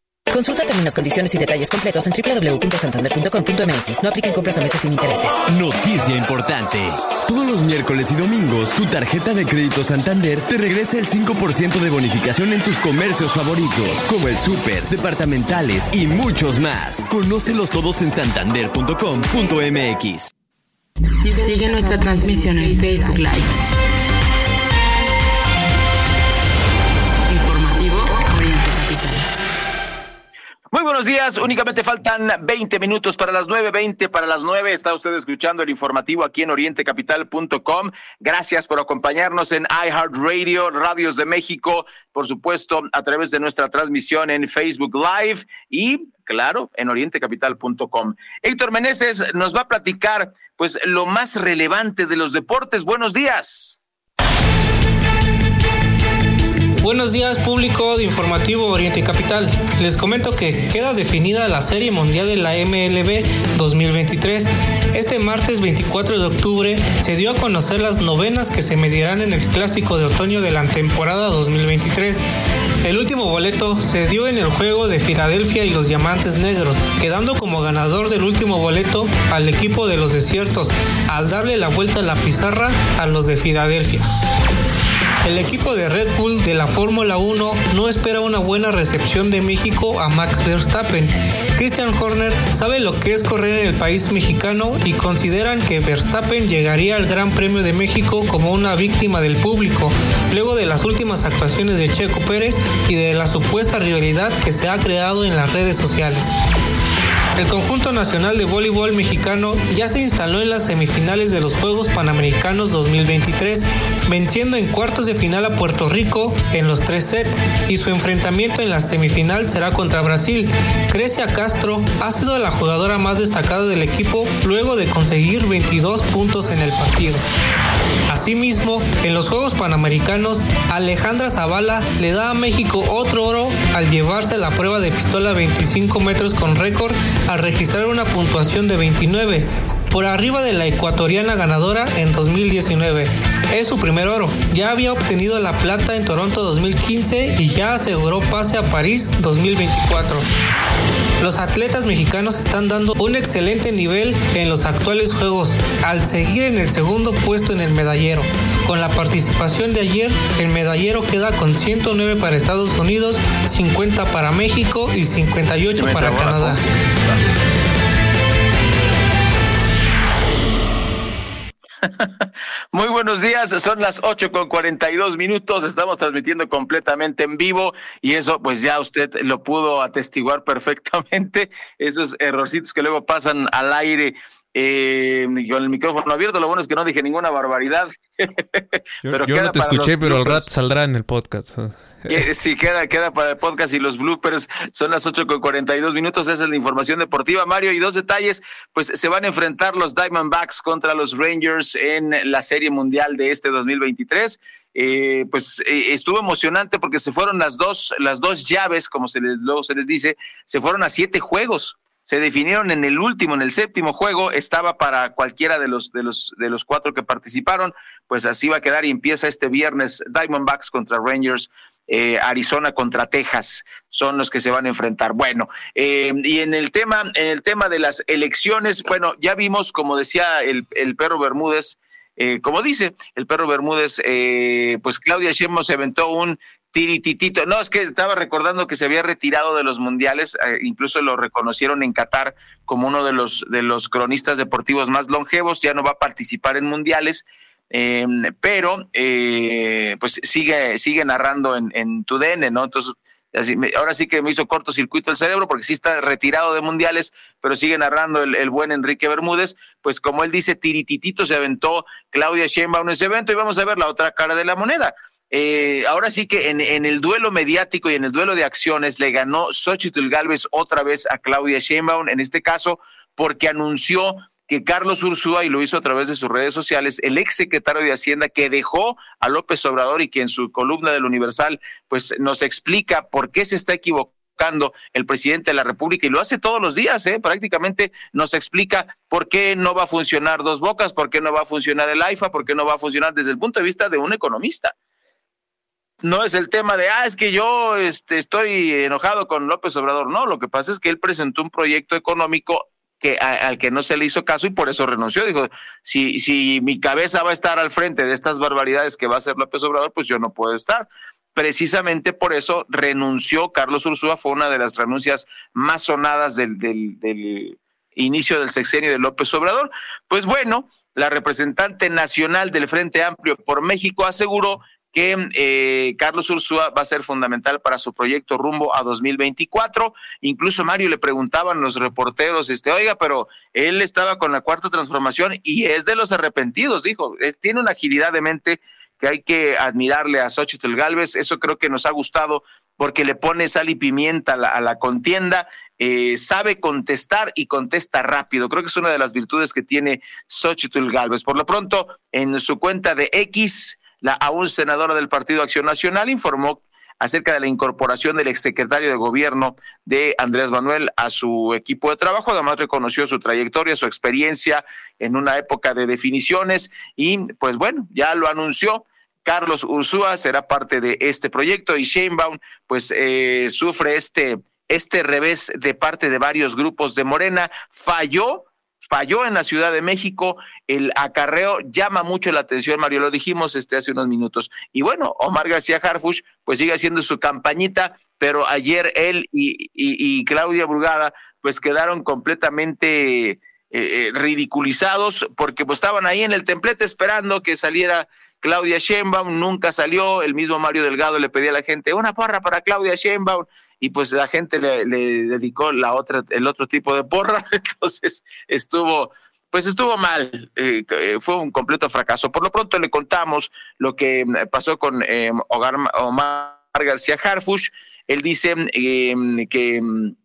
Consulta términos, condiciones y detalles completos en www.santander.com.mx. No apliquen compras a meses sin intereses. Noticia importante. Todos los miércoles y domingos, tu tarjeta de crédito Santander te regresa el 5% de bonificación en tus comercios favoritos, como el súper, departamentales y muchos más. Conócelos todos en santander.com.mx. Sigue nuestra transmisión en Facebook Live. Buenos días. Únicamente faltan 20 minutos para las 9, 20 para las 9. Está usted escuchando el informativo aquí en orientecapital.com. Gracias por acompañarnos en iHeartRadio, Radios de México, por supuesto, a través de nuestra transmisión en Facebook Live y, claro, en orientecapital.com. Héctor Meneses nos va a platicar, pues, lo más relevante de los deportes. Buenos días. Buenos días público de Informativo Oriente Capital. Les comento que queda definida la Serie Mundial de la MLB 2023. Este martes 24 de octubre se dio a conocer las novenas que se medirán en el Clásico de Otoño de la temporada 2023. El último boleto se dio en el juego de Filadelfia y los Diamantes Negros, quedando como ganador del último boleto al equipo de los desiertos al darle la vuelta a la pizarra a los de Filadelfia. El equipo de Red Bull de la Fórmula 1 no espera una buena recepción de México a Max Verstappen. Christian Horner sabe lo que es correr en el país mexicano y consideran que Verstappen llegaría al Gran Premio de México como una víctima del público, luego de las últimas actuaciones de Checo Pérez y de la supuesta rivalidad que se ha creado en las redes sociales. El conjunto nacional de voleibol mexicano ya se instaló en las semifinales de los Juegos Panamericanos 2023, venciendo en cuartos de final a Puerto Rico en los tres sets y su enfrentamiento en la semifinal será contra Brasil. Grecia Castro ha sido la jugadora más destacada del equipo luego de conseguir 22 puntos en el partido. Asimismo, en los Juegos Panamericanos, Alejandra Zavala le da a México otro oro al llevarse la prueba de pistola 25 metros con récord al registrar una puntuación de 29, por arriba de la ecuatoriana ganadora en 2019. Es su primer oro. Ya había obtenido la plata en Toronto 2015 y ya aseguró pase a París 2024. Los atletas mexicanos están dando un excelente nivel en los actuales juegos al seguir en el segundo puesto en el medallero. Con la participación de ayer, el medallero queda con 109 para Estados Unidos, 50 para México y 58 para Canadá. Muy buenos días, son las 8 con 42 minutos, estamos transmitiendo completamente en vivo y eso pues ya usted lo pudo atestiguar perfectamente, esos errorcitos que luego pasan al aire eh, con el micrófono abierto, lo bueno es que no dije ninguna barbaridad. yo, pero no te escuché, pero al rato saldrá en el podcast. Sí, queda, queda para el podcast y los bloopers. Son las 8 con 42 minutos. Esa es la información deportiva, Mario. Y dos detalles, pues se van a enfrentar los Diamondbacks contra los Rangers en la Serie Mundial de este 2023. Eh, pues eh, estuvo emocionante porque se fueron las dos, las dos llaves, como se les, luego se les dice, se fueron a siete juegos se definieron en el último, en el séptimo juego, estaba para cualquiera de los, de los, de los cuatro que participaron, pues así va a quedar y empieza este viernes Diamondbacks contra Rangers eh, Arizona contra Texas son los que se van a enfrentar. Bueno, eh, y en el tema, en el tema de las elecciones, bueno, ya vimos, como decía el, el perro Bermúdez, eh, como dice el perro Bermúdez, pues Claudia Sheinbaum se aventó un tirititito. No, es que estaba recordando que se había retirado de los mundiales, incluso lo reconocieron en Qatar como uno de los de los cronistas deportivos más longevos, ya no va a participar en mundiales eh, pero eh, pues sigue, sigue narrando en, en DN, ¿no? Entonces, ahora sí que me hizo cortocircuito el cerebro porque sí está retirado de mundiales, pero sigue narrando el, buen Enrique Bermúdez, pues como él dice, tirititito se aventó Claudia Sheinbaum en ese evento y vamos a ver la otra cara de la moneda. Eh, ahora sí que en, en, el duelo mediático y en el duelo de acciones le ganó Xochitl Galvez otra vez a Claudia Sheinbaum, en este caso porque anunció que Carlos Ursúa, y lo hizo a través de sus redes sociales, el ex secretario de Hacienda que dejó a López Obrador y que en su columna del Universal pues nos explica por qué se está equivocando el presidente de la República y lo hace todos los días, ¿eh? prácticamente nos explica por qué no va a funcionar Dos Bocas, por qué no va a funcionar el AIFA, por qué no va a funcionar desde el punto de vista de un economista. No es el tema de, ah, es que yo este, estoy enojado con López Obrador. No, lo que pasa es que él presentó un proyecto económico que al que no se le hizo caso y por eso renunció. Dijo, si, si mi cabeza va a estar al frente de estas barbaridades que va a hacer López Obrador, pues yo no puedo estar. Precisamente por eso renunció Carlos Ursúa, fue una de las renuncias más sonadas del, del inicio del sexenio de López Obrador. Pues bueno, la representante nacional del Frente Amplio por México aseguró que eh, Carlos Ursúa va a ser fundamental para su proyecto rumbo a 2024. Incluso Mario le preguntaban los reporteros, este, oiga, pero él estaba con la cuarta transformación y es de los arrepentidos, dijo, tiene una agilidad de mente que hay que admirarle a Xochitl Galvez. Eso creo que nos ha gustado porque le pone sal y pimienta a la, contienda, eh, sabe contestar y contesta rápido. Creo que es una de las virtudes que tiene Xochitl Galvez. Por lo pronto, en su cuenta de X, la aún senadora del Partido Acción Nacional informó acerca de la incorporación del exsecretario de gobierno de Andrés Manuel a su equipo de trabajo. Además reconoció su trayectoria, su experiencia en una época de definiciones y pues bueno, ya lo anunció. Carlos Ursúa será parte de este proyecto y Sheinbaum pues eh, sufre este, este revés de parte de varios grupos de Morena. Falló falló en la Ciudad de México, el acarreo llama mucho la atención, Mario, lo dijimos este hace unos minutos. Y bueno, Omar García Harfush pues sigue haciendo su campañita, pero ayer él y, Claudia Brugada pues quedaron completamente eh, eh, ridiculizados porque pues estaban ahí en el templete esperando que saliera Claudia Sheinbaum, nunca salió, el mismo Mario Delgado le pedía a la gente una porra para Claudia Sheinbaum y pues la gente le, dedicó la otra, el otro tipo de porra, entonces estuvo, pues estuvo mal, eh, eh, fue un completo fracaso. Por lo pronto le contamos lo que mm, pasó con eh, Omar García Harfush, él dice que, mm,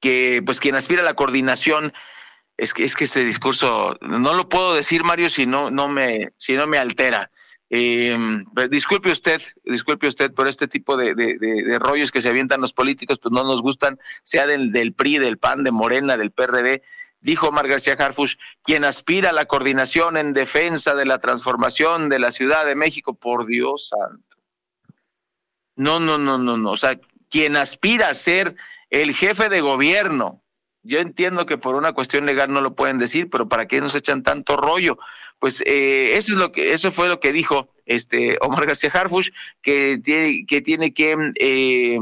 que pues quien aspira a la coordinación es que, es que ese discurso no lo puedo decir, Mario, si no, no, me, si no me altera. Eh, disculpe usted, disculpe usted, por este tipo de, de, rollos que se avientan los políticos, pues no nos gustan, sea del, del PRI, del PAN, de Morena, del PRD. Dijo Omar García Harfush, quien aspira a la coordinación en defensa de la transformación de la Ciudad de México, por Dios santo. No, no, no, no, no. O sea, quien aspira a ser el jefe de gobierno yo entiendo que por una cuestión legal no lo pueden decir, pero ¿para qué nos echan tanto rollo? Pues eh, eso es lo que, eso fue lo que dijo este Omar García Harfush, que tiene que, tiene que eh,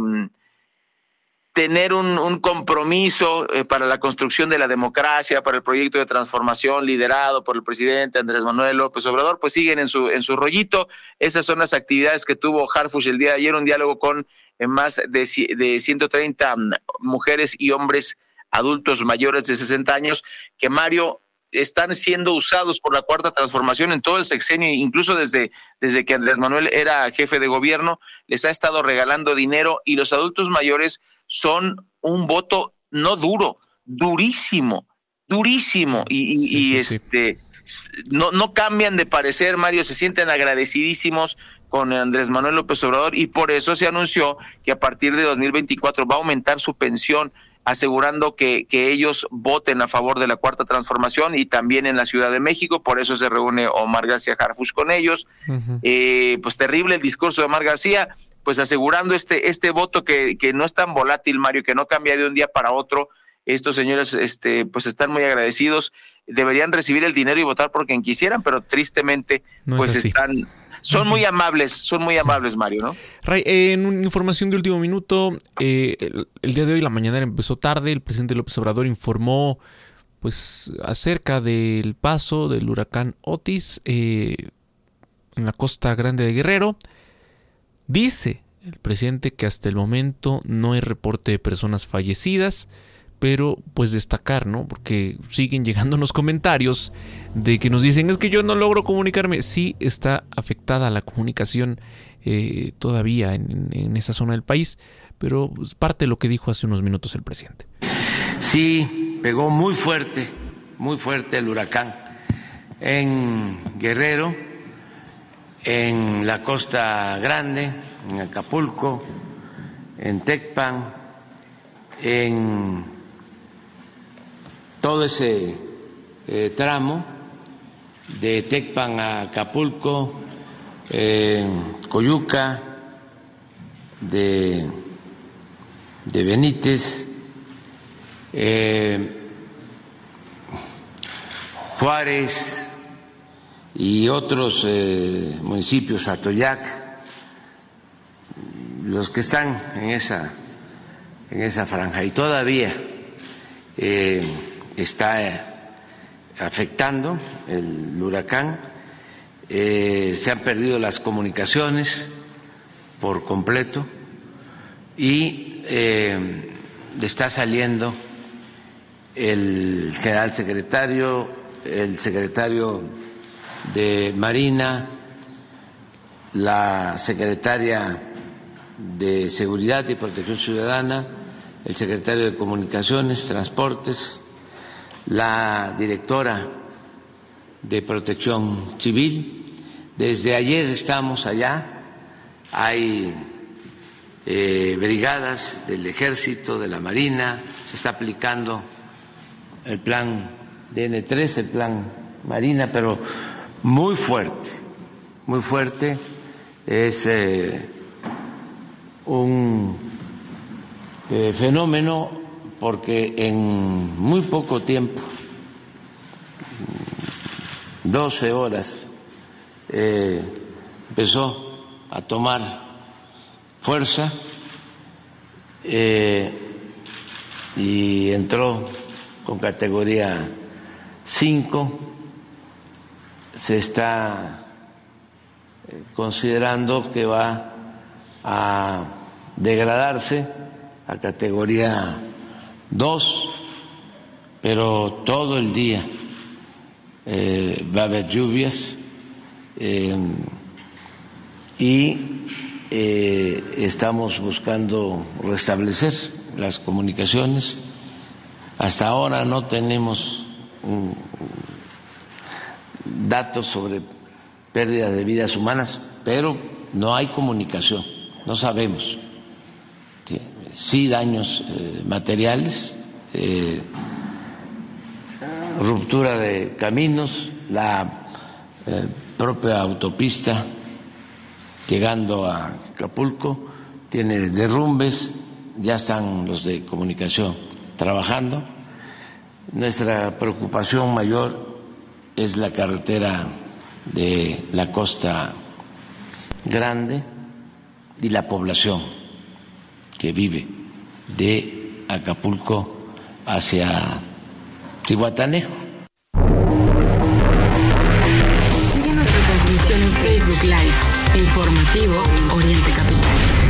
tener un, compromiso eh, para la construcción de la democracia, para el proyecto de transformación liderado por el presidente Andrés Manuel López Obrador, pues siguen en su, en su rollito. Esas son las actividades que tuvo Harfush el día de ayer, un diálogo con más de, de 130 mm, mujeres y hombres adultos mayores de 60 años, que Mario están siendo usados por la cuarta transformación en todo el sexenio, incluso desde, desde que Andrés Manuel era jefe de gobierno, les ha estado regalando dinero y los adultos mayores son un voto no duro, durísimo, durísimo. Y, este No, no cambian de parecer, Mario, se sienten agradecidísimos con Andrés Manuel López Obrador y por eso se anunció que a partir de 2024 va a aumentar su pensión asegurando que, que, ellos voten a favor de la cuarta transformación y también en la Ciudad de México, por eso se reúne Omar García Harfush con ellos. Eh, pues terrible el discurso de Omar García, pues asegurando este, este voto que, que no es tan volátil, Mario, que no cambia de un día para otro. Estos señores este, pues están muy agradecidos, deberían recibir el dinero y votar por quien quisieran, pero tristemente pues están son muy amables, son muy amables, Mario, ¿no? Ray, en una información de último minuto, eh, el, día de hoy la mañana empezó tarde, el presidente López Obrador informó pues acerca del paso del huracán Otis eh, en la costa grande de Guerrero. Dice el presidente que hasta el momento no hay reporte de personas fallecidas pero pues destacar, ¿no? Porque siguen llegando los comentarios de que nos dicen es que yo no logro comunicarme. Sí está afectada la comunicación eh, todavía en, esa zona del país, pero pues, parte de lo que dijo hace unos minutos el presidente. Sí, pegó muy fuerte, muy fuerte el huracán en Guerrero, en la Costa Grande, en Acapulco, en Tecpan, en todo ese eh, tramo de Tecpan a Acapulco, Coyuca, de, de Benítez, eh, Juárez y otros eh, municipios, Atoyac, los que están en esa, en esa franja. Y todavía está afectando el huracán. eh, se han perdido las comunicaciones por completo y eh, está saliendo el general secretario, el secretario de Marina, la secretaria de Seguridad y Protección Ciudadana, el secretario de Comunicaciones, Transportes, la directora de Protección Civil. Desde ayer estamos allá, hay eh, brigadas del Ejército, de la Marina, se está aplicando el plan DN3, el plan Marina, pero muy fuerte, muy fuerte. Es eh, un eh, fenómeno porque en muy poco tiempo, 12 horas, eh, empezó a tomar fuerza y entró con categoría 5, se está eh, considerando que va a degradarse a categoría 2, pero todo el día eh, va a haber lluvias eh, y estamos buscando restablecer las comunicaciones hasta ahora no tenemos datos sobre pérdida de vidas humanas, pero no hay comunicación, no sabemos. Sí, daños eh, materiales, eh, ruptura de caminos, la eh, propia autopista llegando a Acapulco tiene derrumbes, ya están los de comunicación trabajando. Nuestra preocupación mayor es la carretera de la costa grande y la población que vive de Acapulco hacia Tihuatanejo. Sigue nuestra transmisión en Facebook Live, informativo Oriente Capital.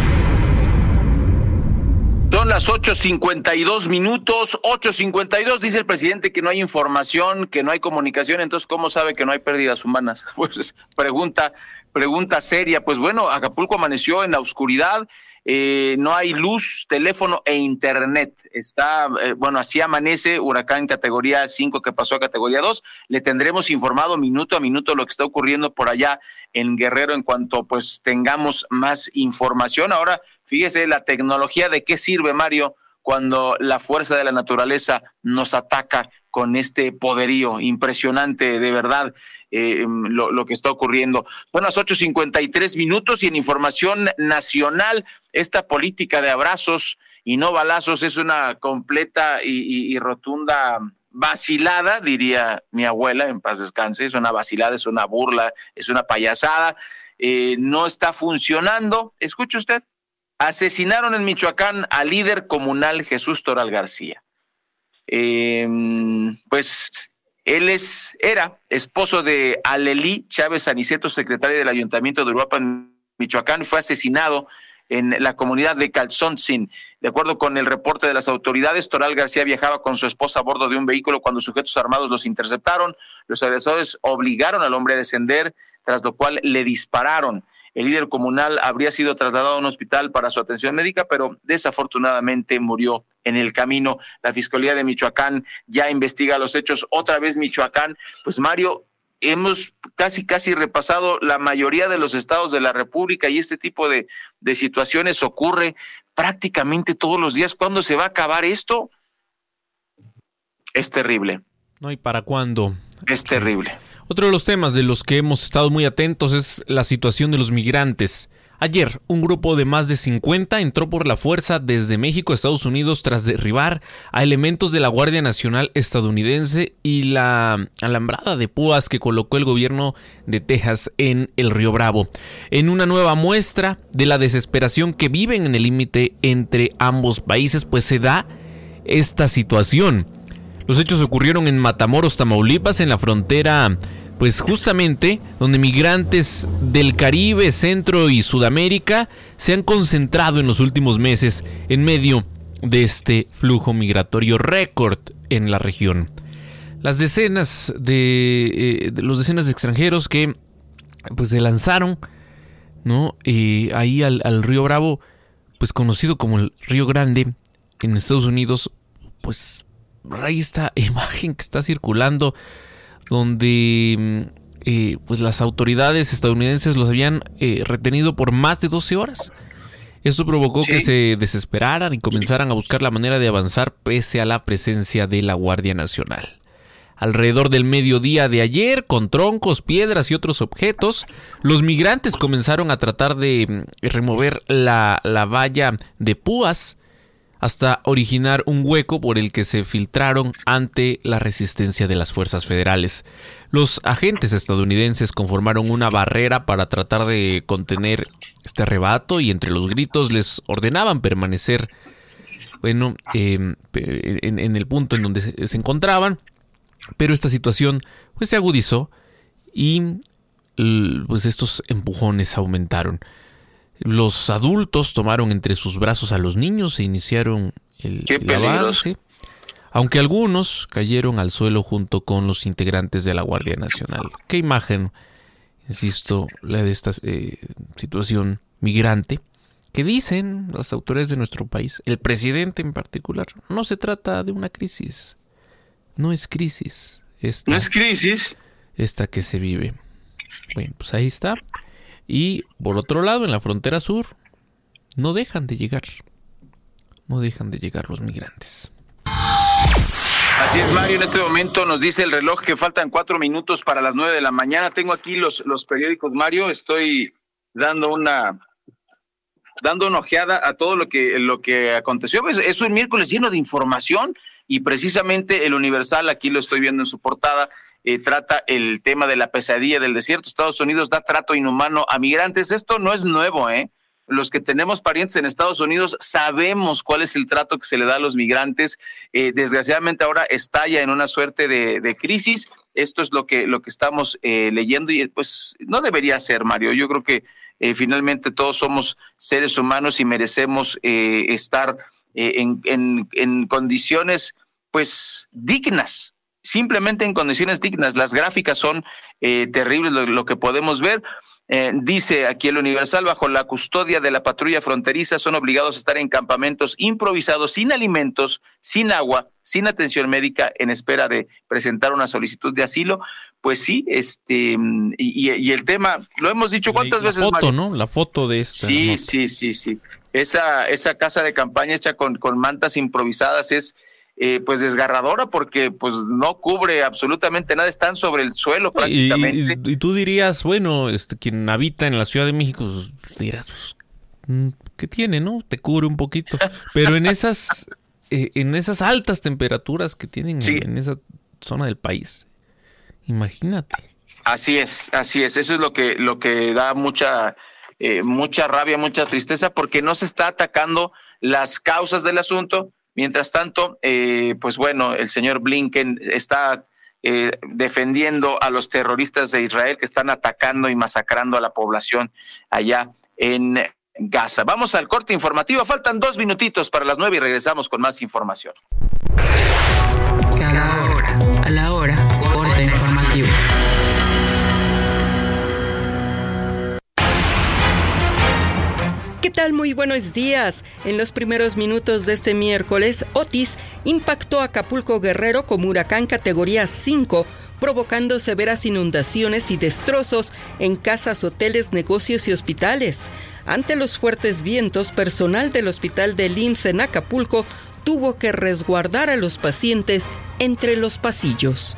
Son las 8.52 minutos, 8.52 dice el presidente que no hay información, que no hay comunicación, entonces ¿cómo sabe que no hay pérdidas humanas? Pues pregunta, pregunta seria, pues bueno, Acapulco amaneció en la oscuridad, eh, no hay luz, teléfono e internet. Está, eh, bueno, así amanece huracán categoría 5 que pasó a categoría 2. Le tendremos informado minuto a minuto lo que está ocurriendo por allá en Guerrero en cuanto pues tengamos más información. Ahora Fíjese la tecnología de qué sirve, Mario, cuando la fuerza de la naturaleza nos ataca con este poderío impresionante, de verdad, eh, lo, que está ocurriendo. Son las 8.53 minutos y en información nacional, esta política de abrazos y no balazos es una completa y, rotunda vacilada, diría mi abuela, en paz descanse, es una vacilada, es una burla, es una payasada, eh, no está funcionando. Escuche usted. Asesinaron en Michoacán al líder comunal Jesús Toral García. Em, pues él es, era esposo de Alelí Chávez Aniceto, secretario del Ayuntamiento de Uruapan, Michoacán, fue asesinado en la comunidad de Calzontzin. De acuerdo con el reporte de las autoridades, Toral García viajaba con su esposa a bordo de un vehículo cuando sujetos armados los interceptaron. Los agresores obligaron al hombre a descender, tras lo cual le dispararon. El líder comunal habría sido trasladado a un hospital para su atención médica, pero desafortunadamente murió en el camino. La Fiscalía de Michoacán ya investiga los hechos. Otra vez Michoacán, pues Mario, hemos casi, casi repasado la mayoría de los estados de la República y este tipo de, de situaciones ocurre prácticamente todos los días. ¿Cuándo se va a acabar esto? Es terrible. No, ¿y para cuándo? Es terrible. Otro de los temas de los que hemos estado muy atentos es la situación de los migrantes. Ayer, un grupo de más de 50 entró por la fuerza desde México a Estados Unidos tras derribar a elementos de la Guardia Nacional estadounidense y la alambrada de púas que colocó el gobierno de Texas en el Río Bravo. En una nueva muestra de la desesperación que viven en el límite entre ambos países, pues se da esta situación. Los hechos ocurrieron en Matamoros, Tamaulipas, en la frontera pues justamente donde migrantes del Caribe, Centro y Sudamérica se han concentrado en los últimos meses en medio de este flujo migratorio récord en la región. Las decenas de, eh, los decenas de extranjeros que pues se lanzaron, ¿no? Eh, ahí al, río Bravo, pues conocido como el Río Grande en Estados Unidos, pues hay esta imagen que está circulando donde mm, eh, pues las autoridades estadounidenses los habían eh, retenido por más de 12 horas. Esto provocó que se desesperaran y comenzaran a buscar la manera de avanzar pese a la presencia de la Guardia Nacional. Alrededor del mediodía de ayer, con troncos, piedras y otros objetos, los migrantes comenzaron a tratar de mm, remover la, la valla de púas hasta originar un hueco por el que se filtraron ante la resistencia de las fuerzas federales. Los agentes estadounidenses conformaron una barrera para tratar de contener este arrebato y entre los gritos les ordenaban permanecer bueno, em, en, el punto en donde se, encontraban, pero esta situación pues se agudizó y pues estos empujones aumentaron. Los adultos tomaron entre sus brazos a los niños e iniciaron el, avance, aunque algunos cayeron al suelo junto con los integrantes de la Guardia Nacional. Qué imagen, insisto, la de esta eh, situación migrante, que dicen las autoridades de nuestro país, el presidente en particular, no se trata de una crisis, no es crisis. no es crisis. Esta que se vive. Bueno, pues ahí está. Y por otro lado, en la frontera sur, no dejan de llegar. No dejan de llegar los migrantes. Así es, Mario. En este momento nos dice el reloj que faltan cuatro minutos para las nueve de la mañana. Tengo aquí los, los periódicos, Mario. Estoy dando una dando una ojeada a todo lo que lo que aconteció. Pues, es un miércoles lleno de información y precisamente el Universal, aquí lo estoy viendo en su portada, eh, trata el tema de la pesadilla del desierto. Estados Unidos da trato inhumano a migrantes. Esto no es nuevo, ¿eh? Los que tenemos parientes en Estados Unidos sabemos cuál es el trato que se le da a los migrantes. Eh, desgraciadamente ahora estalla en una suerte de, crisis. Esto es lo que, lo que estamos eh, leyendo y pues no debería ser, Mario. Yo creo que finalmente todos somos seres humanos y merecemos estar en, en, en condiciones pues dignas, simplemente en condiciones dignas. Las gráficas son eh, terribles, lo, que podemos ver. Eh, dice aquí el Universal, bajo la custodia de la patrulla fronteriza, son obligados a estar en campamentos improvisados, sin alimentos, sin agua, sin atención médica, en espera de presentar una solicitud de asilo. Pues sí, este, y, el tema, lo hemos dicho cuántas veces. La foto, ¿no? La foto de esta. Sí, sí, sí, sí. Esa, esa casa de campaña hecha con, con mantas improvisadas es eh, pues desgarradora porque pues no cubre absolutamente nada, están sobre el suelo prácticamente. Y, tú dirías, bueno, este, quien habita en la Ciudad de México, pues, dirás, pues, mm, ¿qué tiene, no? Te cubre un poquito. Pero en esas, eh, en esas altas temperaturas que tienen en esa zona del país, imagínate. Así es, así es. Eso es lo que, lo que da mucha, eh, mucha rabia, mucha tristeza, porque no se está atacando las causas del asunto, Mientras tanto, eh, pues bueno, el señor Blinken está eh, defendiendo a los terroristas de Israel que están atacando y masacrando a la población allá en Gaza. Vamos al corte informativo. Faltan dos minutitos para las nueve y regresamos con más información. Cada tal? Muy buenos días. En los primeros minutos de este miércoles, Otis impactó a Acapulco Guerrero como huracán categoría 5 provocando severas inundaciones y destrozos en casas, hoteles, negocios y hospitales. Ante los fuertes vientos, personal del hospital de IMSS en Acapulco tuvo que resguardar a los pacientes entre los pasillos.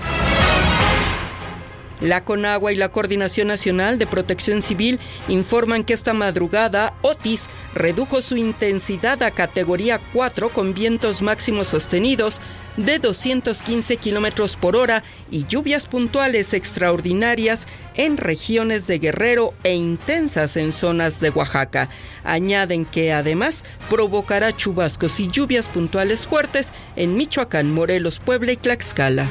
La CONAGUA y la Coordinación Nacional de Protección Civil informan que esta madrugada Otis redujo su intensidad a categoría 4 con vientos máximos sostenidos de 215 kilómetros por hora y lluvias puntuales extraordinarias en regiones de Guerrero e intensas en zonas de Oaxaca. Añaden que además provocará chubascos y lluvias puntuales fuertes en Michoacán, Morelos, Puebla y Tlaxcala.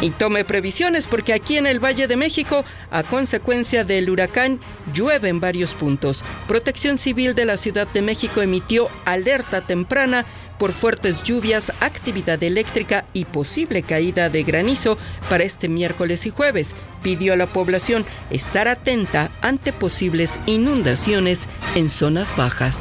Y tome previsiones porque aquí en el Valle de México, a consecuencia del huracán, llueve en varios puntos. Protección Civil de la Ciudad de México emitió alerta temprana por fuertes lluvias, actividad eléctrica y posible caída de granizo para este miércoles y jueves. Pidió a la población estar atenta ante posibles inundaciones en zonas bajas.